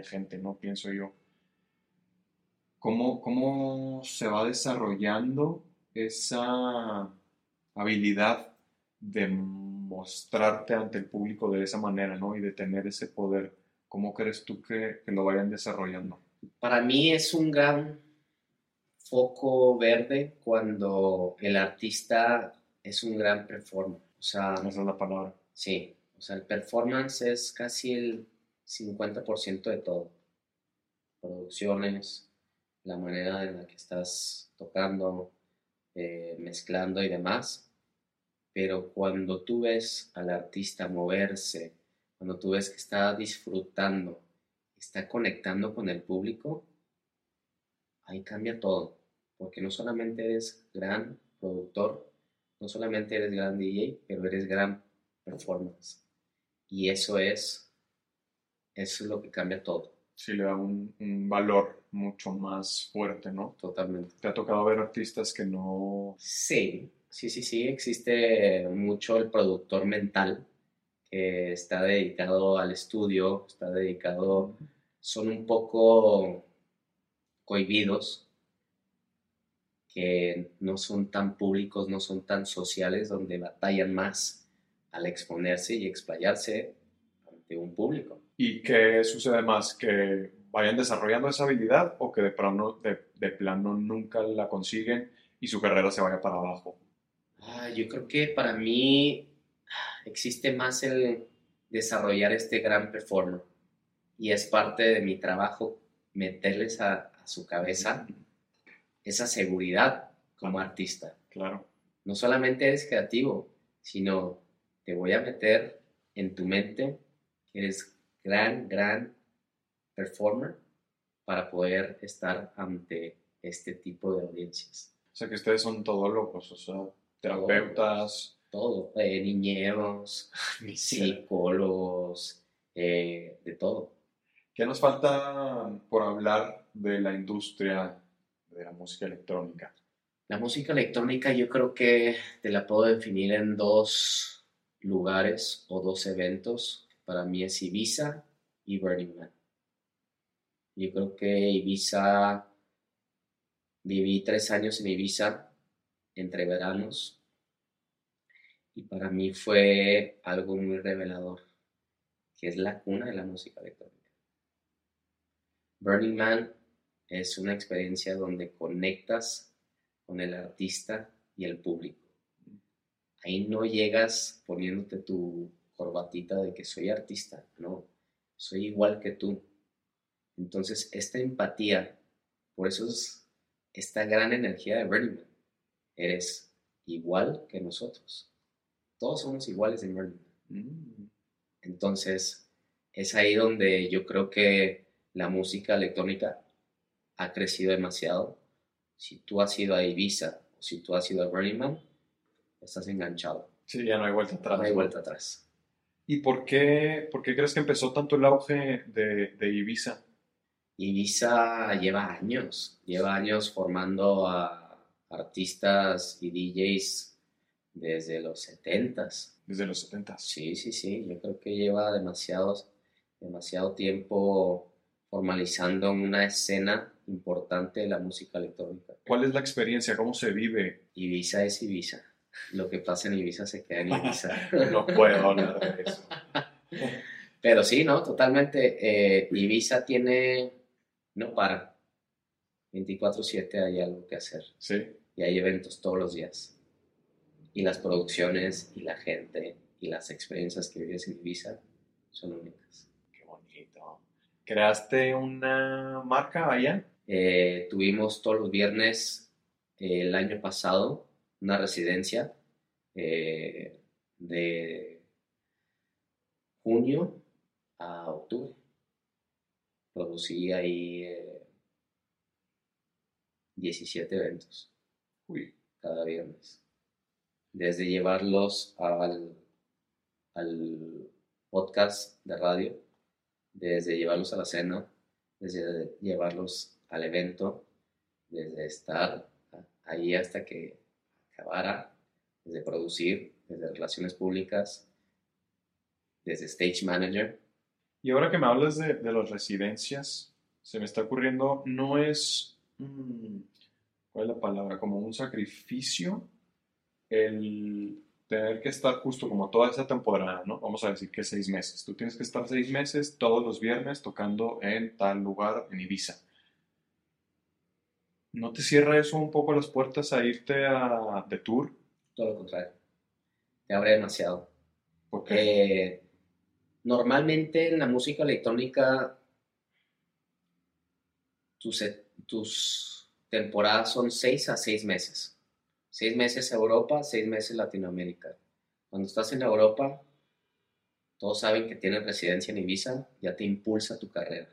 gente, ¿no? Pienso yo. ¿Cómo, cómo se va desarrollando esa habilidad de mostrarte ante el público de esa manera, ¿no? Y de tener ese poder. ¿Cómo crees tú que, que lo vayan desarrollando? Para mí es un gran foco verde cuando el artista es un gran performer. O sea, Esa es la palabra. sí, o sea, el performance es casi el 50% de todo. Producciones, la manera en la que estás tocando, eh, mezclando y demás. Pero cuando tú ves al artista moverse, cuando tú ves que está disfrutando, está conectando con el público, ahí cambia todo. Porque no solamente eres gran productor, no solamente eres gran DJ, pero eres gran performance. Y eso es, eso es lo que cambia todo, Sí le da un, un valor mucho más fuerte, ¿no? totalmente. Te ha tocado ver artistas que no... Sí, sí, sí, sí, existe mucho el productor mental que está dedicado al estudio, está dedicado, son un poco cohibidos, que no son tan públicos, no son tan sociales, donde batallan más al exponerse y explayarse ante un público. ¿Y qué sucede más? ¿Que vayan desarrollando esa habilidad o que de plano, de, de plano nunca la consiguen y su carrera se vaya para abajo? Ah, yo creo que para mí existe más el desarrollar este gran performer y es parte de mi trabajo meterles a, a su cabeza esa seguridad como artista. Claro. No solamente eres creativo, sino te voy a meter en tu mente que eres gran, gran performer para poder estar ante este tipo de audiencias. O sea que ustedes son todólogos, o sea, terapeutas. Todo, eh, niñeros, [LAUGHS] psicólogos, eh, de todo. ¿Qué nos falta por hablar de la industria de la música electrónica? La música electrónica yo creo que te la puedo definir en dos lugares o dos eventos. Para mí es Ibiza y Burning Man. Yo creo que Ibiza, viví tres años en Ibiza entre veranos y para mí fue algo muy revelador, que es la cuna de la música electrónica. Burning Man es una experiencia donde conectas con el artista y el público. Ahí no llegas poniéndote tu corbatita de que soy artista, no, soy igual que tú. Entonces, esta empatía, por eso es esta gran energía de Burning Man. Eres igual que nosotros. Todos somos iguales en Burning Man. Mm. Entonces, es ahí donde yo creo que la música electrónica ha crecido demasiado. Si tú has ido a Ibiza o si tú has ido a Burning Man, estás enganchado. Sí, ya no hay vuelta atrás. No hay vuelta atrás. ¿Y por qué, por qué crees que empezó tanto el auge de, de Ibiza? Ibiza lleva años, lleva años formando a artistas y DJs desde los 70s. Desde los 70s. Sí, sí, sí, yo creo que lleva demasiados, demasiado tiempo formalizando una escena importante de la música electrónica. ¿Cuál es la experiencia? ¿Cómo se vive? Ibiza es Ibiza. Lo que pasa en Ibiza se queda en Ibiza. [LAUGHS] no puedo hablar de eso. Pero sí, ¿no? Totalmente. Eh, Ibiza tiene, no para. 24/7 hay algo que hacer. Sí. Y hay eventos todos los días. Y las producciones y la gente y las experiencias que vives en Ibiza son únicas. Qué bonito. ¿Creaste una marca allá? Eh, tuvimos todos los viernes eh, el año pasado una residencia eh, de junio a octubre. Producí ahí 17 eventos cada viernes. Desde llevarlos al, al podcast de radio desde llevarlos a la cena, desde llevarlos al evento, desde estar ahí hasta que acabara, desde producir, desde relaciones públicas, desde stage manager. Y ahora que me hablas de, de las residencias, se me está ocurriendo, no es, ¿cuál es la palabra? Como un sacrificio el tener que estar justo como toda esa temporada, ¿no? Vamos a decir que seis meses. Tú tienes que estar seis meses todos los viernes tocando en tal lugar en Ibiza. ¿No te cierra eso un poco las puertas a irte a, de tour? Todo lo contrario. Te abre demasiado. Porque eh, normalmente en la música electrónica tus, tus temporadas son seis a seis meses seis meses Europa, seis meses Latinoamérica. Cuando estás en Europa, todos saben que tienes residencia en Ibiza, ya te impulsa tu carrera.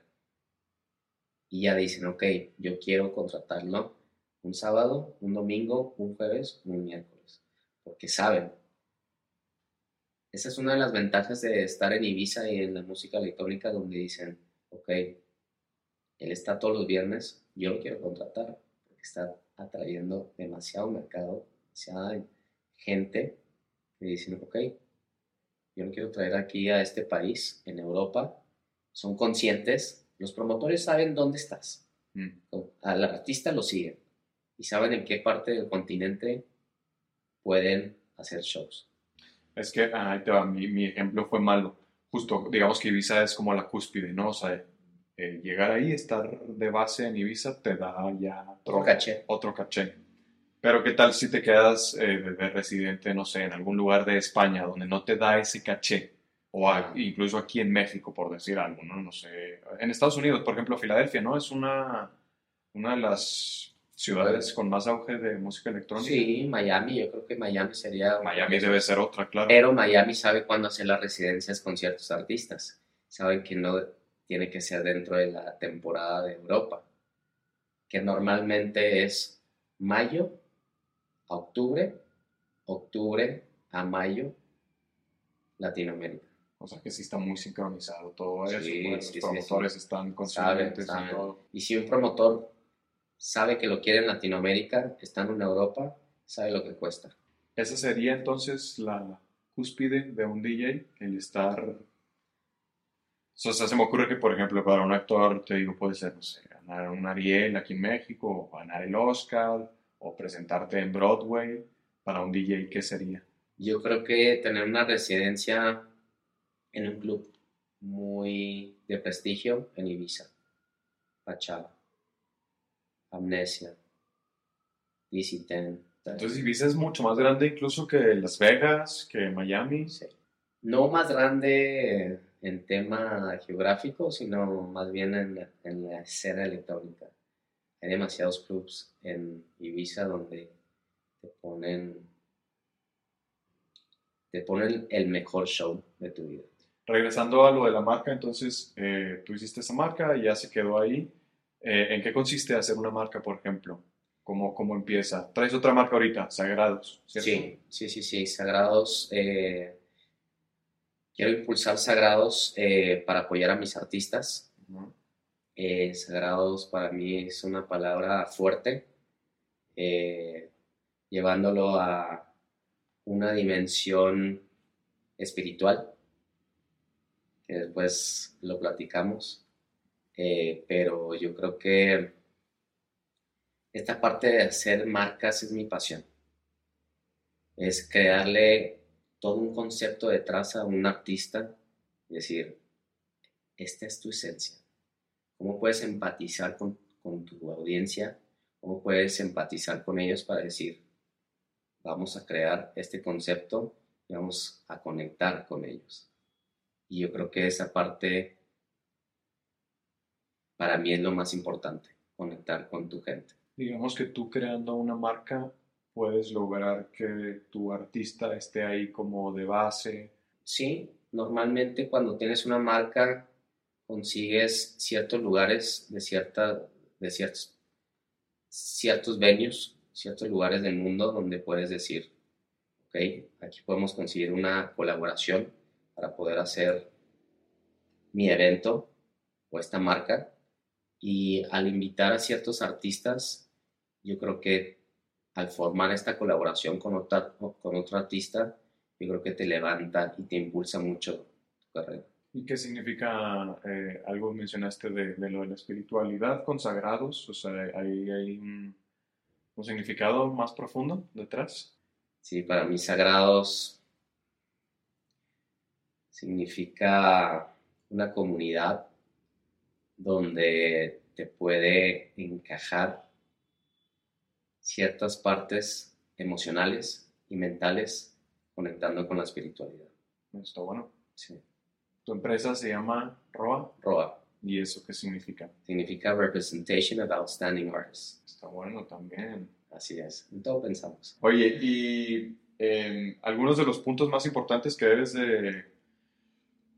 Y ya dicen, ok, yo quiero contratarlo un sábado, un domingo, un jueves, un miércoles. Porque saben. Esa es una de las ventajas de estar en Ibiza y en la música electrónica donde dicen, ok, él está todos los viernes, yo lo quiero contratar, porque está atrayendo demasiado mercado, demasiada gente que dicen, ok, yo lo quiero traer aquí a este país, en Europa, son conscientes, los promotores saben dónde estás, mm. al artista lo siguen y saben en qué parte del continente pueden hacer shows. Es que, ahí te va, mi, mi ejemplo fue malo. Justo, digamos que Ibiza es como la cúspide, ¿no? O sea, eh, llegar ahí, estar de base en Ibiza, te da ya otro, caché. Otro caché. Pero ¿qué tal si te quedas eh, de, residente, no sé, en algún lugar de España donde no te da ese caché? O incluso aquí en México, por decir algo, ¿no? No sé. En Estados Unidos, por ejemplo, Filadelfia, ¿no? Es una, una de las ciudades con más auge de música electrónica. Sí, Miami, yo creo que Miami sería... Miami debe ser otra, claro. Pero Miami sabe cuándo hacer las residencias con ciertos artistas. Saben que no tiene que ser dentro de la temporada de Europa, que normalmente es mayo a octubre, octubre a mayo, Latinoamérica. O sea que sí está muy sincronizado todo eso. Sí, sí, los promotores sí. están Saben, conscientes saben. y todo. Y si un promotor sabe que lo quiere en Latinoamérica, estando en Europa, sabe lo que cuesta. Esa sería entonces la cúspide de un DJ, el estar... O sea, se me ocurre que, por ejemplo, para un actor, te digo, puede ser, no sé, ganar un Ariel aquí en México, o ganar el Oscar, o presentarte en Broadway. Para un DJ, ¿qué sería? Yo creo que tener una residencia en un club muy de prestigio en Ibiza, Pachá, Amnesia, DC. Entonces, Ibiza es mucho más grande incluso que Las Vegas, que Miami. Sí. No más grande en tema geográfico, sino más bien en la, en la escena electrónica. Hay demasiados clubs en Ibiza donde te ponen, te ponen el mejor show de tu vida. Regresando a lo de la marca, entonces eh, tú hiciste esa marca y ya se quedó ahí. Eh, ¿En qué consiste hacer una marca, por ejemplo? ¿Cómo, ¿Cómo empieza? Traes otra marca ahorita, Sagrados, ¿cierto? Sí, sí, sí, sí. Sagrados. eh, quiero impulsar Sagrados eh, para apoyar a mis artistas. Sagrados para mí es una palabra fuerte, llevándolo a una dimensión espiritual, después lo platicamos, Eh, pero yo creo que esta parte de hacer marcas es mi pasión, es crearle todo un concepto detrás a un artista, es decir, esta es tu esencia. ¿Cómo puedes empatizar con, con tu audiencia? ¿Cómo puedes empatizar con ellos para decir, vamos a crear este concepto y vamos a conectar con ellos? Y yo creo que esa parte para mí es lo más importante, conectar con tu gente. Digamos que tú creando una marca puedes lograr que tu artista esté ahí como de base. Sí, normalmente cuando tienes una marca consigues ciertos lugares de, cierta, de ciertos, ciertos venues, ciertos lugares del mundo donde puedes decir, ok, aquí podemos conseguir una colaboración para poder hacer mi evento o esta marca. Y al invitar a ciertos artistas, yo creo que al formar esta colaboración con, otra, con otro artista, yo creo que te levanta y te impulsa mucho tu carrera. ¿Y qué significa, eh, algo mencionaste de, de lo de la espiritualidad con Sagrados? O sea, hay un, un significado más profundo detrás. Sí, para mí Sagrados significa una comunidad donde te puede encajar ciertas partes emocionales y mentales conectando con la espiritualidad. Está bueno. Sí. Tu empresa se llama ROA. ROA ¿Y eso qué significa? significa Representation of Outstanding Artists. Está bueno también. Así es, en todo pensamos. Oye, y eh, algunos de los puntos más importantes que debes de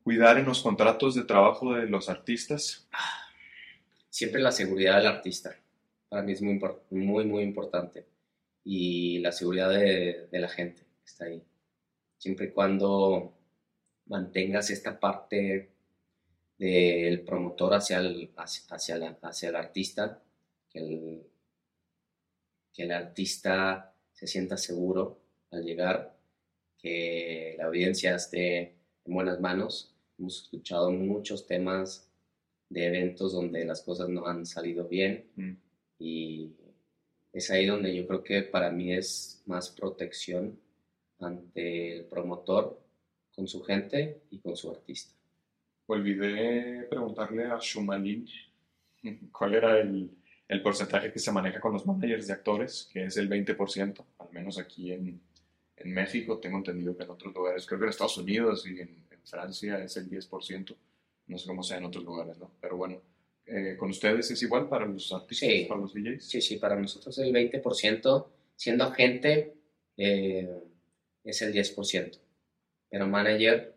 cuidar en los contratos de trabajo de los artistas. Siempre la seguridad del artista, para mí es muy, muy, importante. Y la seguridad de, la gente está ahí. Siempre y cuando mantengas esta parte del promotor hacia el, hacia, el artista, que el artista se sienta seguro al llegar, que la audiencia esté en buenas manos. Hemos escuchado muchos temas de eventos donde las cosas no han salido bien Mm. y es ahí donde yo creo que para mí es más protección ante el promotor con su gente y con su artista. Olvidé preguntarle a Shumalin [LAUGHS] cuál era el, el porcentaje que se maneja con los managers de actores, que es el 20%, al menos aquí en, en México. Tengo entendido que en otros lugares, creo que en Estados Unidos y en, Francia es el 10%. No sé cómo sea en otros lugares, ¿no? Pero bueno, eh, con ustedes es igual para los artistas, Sí. para los DJs. Sí, sí, para nosotros el 20%, siendo agente, eh, es el 10%. Pero manager,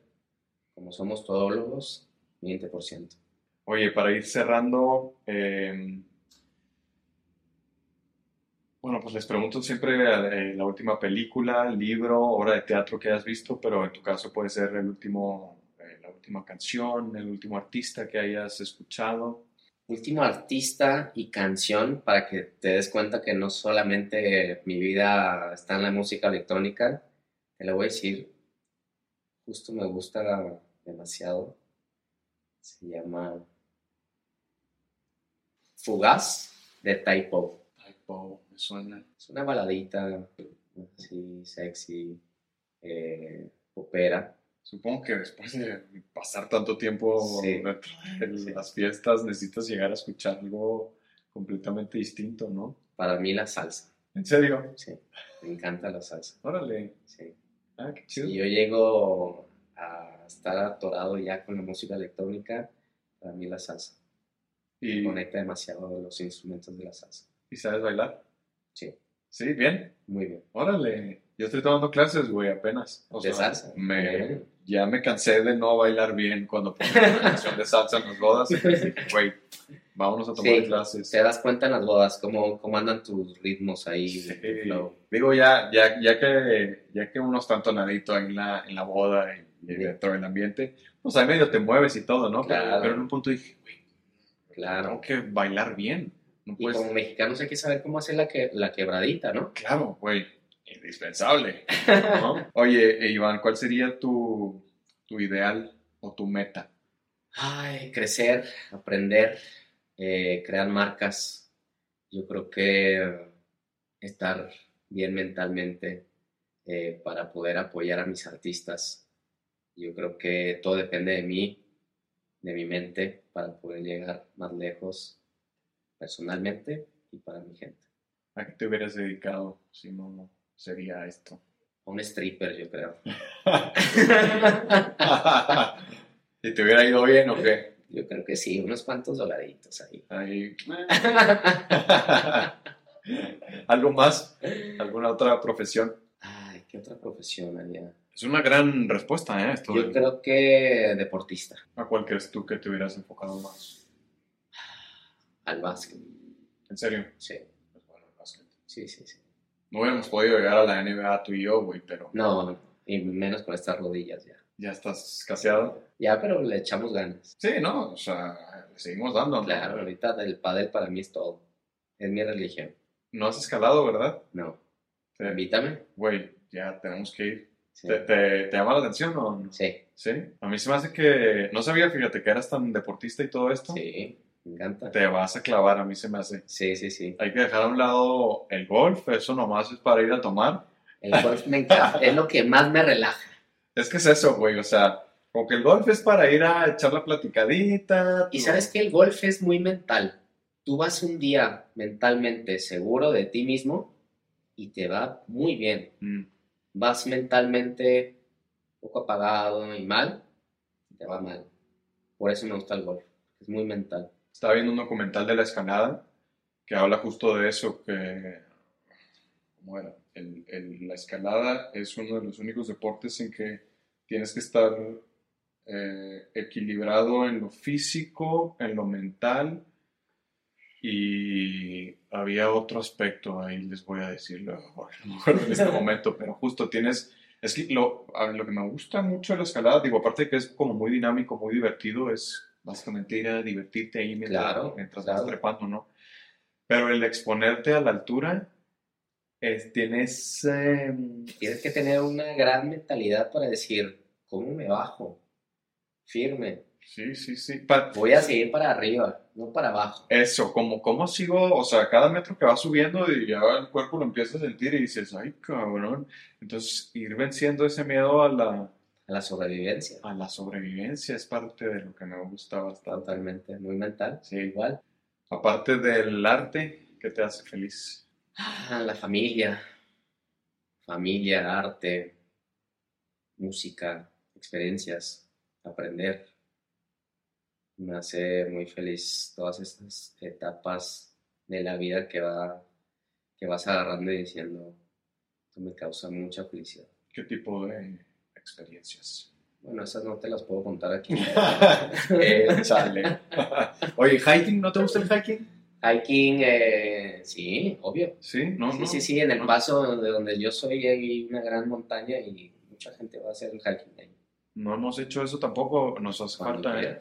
como somos todólogos, 20%. Oye, para ir cerrando, eh, bueno, pues les pregunto siempre eh, la última película, libro, obra de teatro que hayas visto, pero en tu caso puede ser el último, eh, la última canción, el último artista que hayas escuchado. Último artista y canción para que te des cuenta que no solamente mi vida está en la música electrónica, te lo voy a decir, justo me gusta demasiado. Se llama Fugaz de Typo. Typo, me suena. Es una baladita así sexy, eh, opera. Supongo que después de pasar tanto tiempo Sí. de Sí. las fiestas necesitas llegar a escuchar algo completamente distinto, ¿no? Para mí la salsa, ¿En serio? sí, me encanta la salsa, Órale. sí. Ah, qué chido. Si yo llego a estar atorado ya con la música electrónica, para mí la salsa. ¿Y, Conecta demasiado los instrumentos de la salsa. ¿Y sabes bailar? Sí, Sí, bien. muy bien. Órale. Yo estoy tomando clases, güey, apenas. O ¿De sea, salsa? Me, ya me cansé de no bailar bien cuando pongo una canción de salsa en las bodas. [LAUGHS] Güey, vámonos a tomar Sí, clases. Te das cuenta en las bodas cómo, cómo andan tus ritmos ahí. Sí. Digo, ya, ya, ya, que, ya que uno está entonadito en la, en la boda y, y Sí. dentro del ambiente, pues ahí medio te mueves y todo, ¿no? Pero- Claro. Pero, en un punto dije, güey, Claro. tengo que bailar bien. No Y como mexicanos hay que saber cómo hacer la, que, la quebradita, ¿no? Claro, güey, indispensable. ¿no? [LAUGHS] Oye, eh, Iván, ¿cuál sería tu, tu ideal o tu meta? Ay, crecer, aprender, eh, crear marcas. Yo creo que estar bien mentalmente eh, para poder apoyar a mis artistas. Yo creo que todo depende de mí, de mi mente, para poder llegar más lejos personalmente y para mi gente. ¿A qué te hubieras dedicado si no sería esto? Un stripper, yo creo. [LAUGHS] ¿Y te hubiera ido bien o qué? Yo creo que sí, unos cuantos dolaritos ahí. Ahí. [LAUGHS] ¿Algo más? ¿Alguna otra profesión? Ay, ¿qué otra profesión haría? Es una gran respuesta, ¿eh? Esto Yo creo que deportista, ¿A cuál crees tú que te hubieras enfocado más? Al básquet. ¿En serio? Sí, Pues bueno, el básquet. sí, sí, sí. No hubiéramos podido llegar a la NBA tú y yo, güey, pero No, y menos con estas rodillas ya. ya estás escaseado. Ya, pero le echamos ganas. Sí, ¿no? O sea, le seguimos dando. ¿no? Claro, ahorita el pádel para mí es todo. Es mi religión. No has escalado, ¿verdad? No, Sí. invítame. Güey, ya tenemos que ir. Sí. ¿Te, te, te llama la atención o no? Sí, Sí. A mí se me hace que... No sabía, fíjate, que eras tan deportista y todo esto. sí, me encanta. Te vas a clavar, a mí se me hace. Sí, sí, sí. Hay que dejar a un lado el golf, eso nomás es para ir a tomar. El golf me encanta, es lo que más me relaja. Es que es eso, güey, o sea, como que el golf es para ir a echar la platicadita. Y tú- sabes que el golf es muy mental. Tú vas un día mentalmente seguro de ti mismo y te va muy bien. Mm, Vas mentalmente un poco apagado y mal, te va mal. Por eso me gusta el golf. Es muy mental. Estaba viendo un documental de la escalada que habla justo de eso, que... ¿Cómo era? El- el- la escalada es uno de los únicos deportes en que tienes que estar eh, equilibrado en lo físico, en lo mental y había otro aspecto, ahí les voy a decirlo, [LAUGHS] en este [LAUGHS] momento, pero justo tienes, es que lo, lo que me gusta mucho de la escalada, digo, aparte de que es como muy dinámico, muy divertido, es básicamente ir a divertirte ahí mientras, Claro, mientras claro. vas trepando, ¿no? Pero el exponerte a la altura, es, tienes... em, Tienes que tener una gran mentalidad para decir, ¿cómo me bajo? Firme. sí, sí, sí. pa- Voy a seguir para arriba, no para abajo. Eso, como, ¿cómo sigo? O sea, cada metro que va subiendo y ya el cuerpo lo empieza a sentir y dices, ay, cabrón. Entonces, ir venciendo ese miedo a la, A la sobrevivencia. a la sobrevivencia es parte de lo que me gusta bastante. Totalmente, muy mental. Sí. Igual. Aparte del arte, ¿qué te hace feliz? Ah, la familia. Familia, arte, música, experiencias, aprender. Me hace muy feliz todas estas etapas de la vida que, va, que vas agarrando y diciendo, esto me causa mucha felicidad. ¿Qué tipo de experiencias? Bueno, esas no te las puedo contar aquí. [LAUGHS] eh. [LAUGHS] Oye, ¿hiking? ¿No te gusta el hiking? Hiking, eh, sí, obvio. Sí, no, sí, no. sí, sí, en el paso de donde yo soy hay una gran montaña y mucha gente va a hacer el hiking ahí. No hemos hecho eso tampoco, nos hace Cuando falta, ¿eh?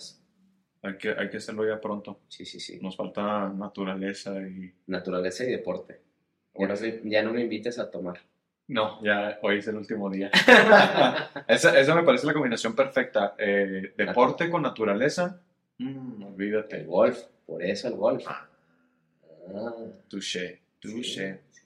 Hay que, hay que hacerlo ya pronto. Sí, sí, sí. Nos falta naturaleza y... Naturaleza y deporte. Ahora ya no me invites a tomar. No, ya hoy es el último día. [LAUGHS] esa, esa me parece la combinación perfecta. eh, deporte con naturaleza. Mm, olvídate. El golf, por eso el golf. Ah. Ah, Touché, touché. sí,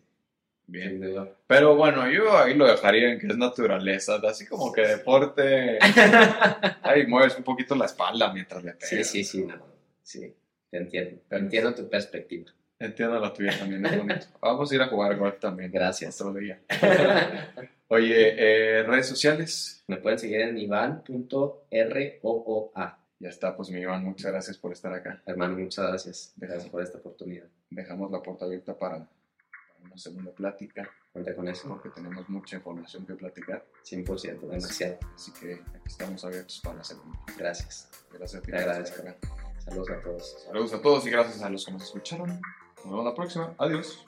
Bien. Pero bueno, yo ahí lo dejaría en que es naturaleza. Así como que deporte. [LAUGHS] Ahí mueves un poquito la espalda mientras le pegas. Sí, sí, sí, no, sí, te entiendo. Pero- Entiendo tu perspectiva. Entiendo la tuya también, es bonito. [LAUGHS] Vamos a ir a jugar golf también. Gracias. Otro día. [LAUGHS] Oye, eh, redes sociales. Me pueden seguir en iván.rooa. Ya está, pues mi Iván, muchas gracias por estar acá. Hermano, muchas gracias. Gracias por esta oportunidad. Dejamos la puerta abierta para, para una segunda plática, Cuenta con eso. porque tenemos mucha información que platicar. 100%, demasiado. Así que aquí estamos abiertos para la segunda. Gracias. Gracias a ti. Te agradezco. Saludos a todos. Saludos a todos y gracias a los que nos escucharon. Nos vemos la próxima. Adiós.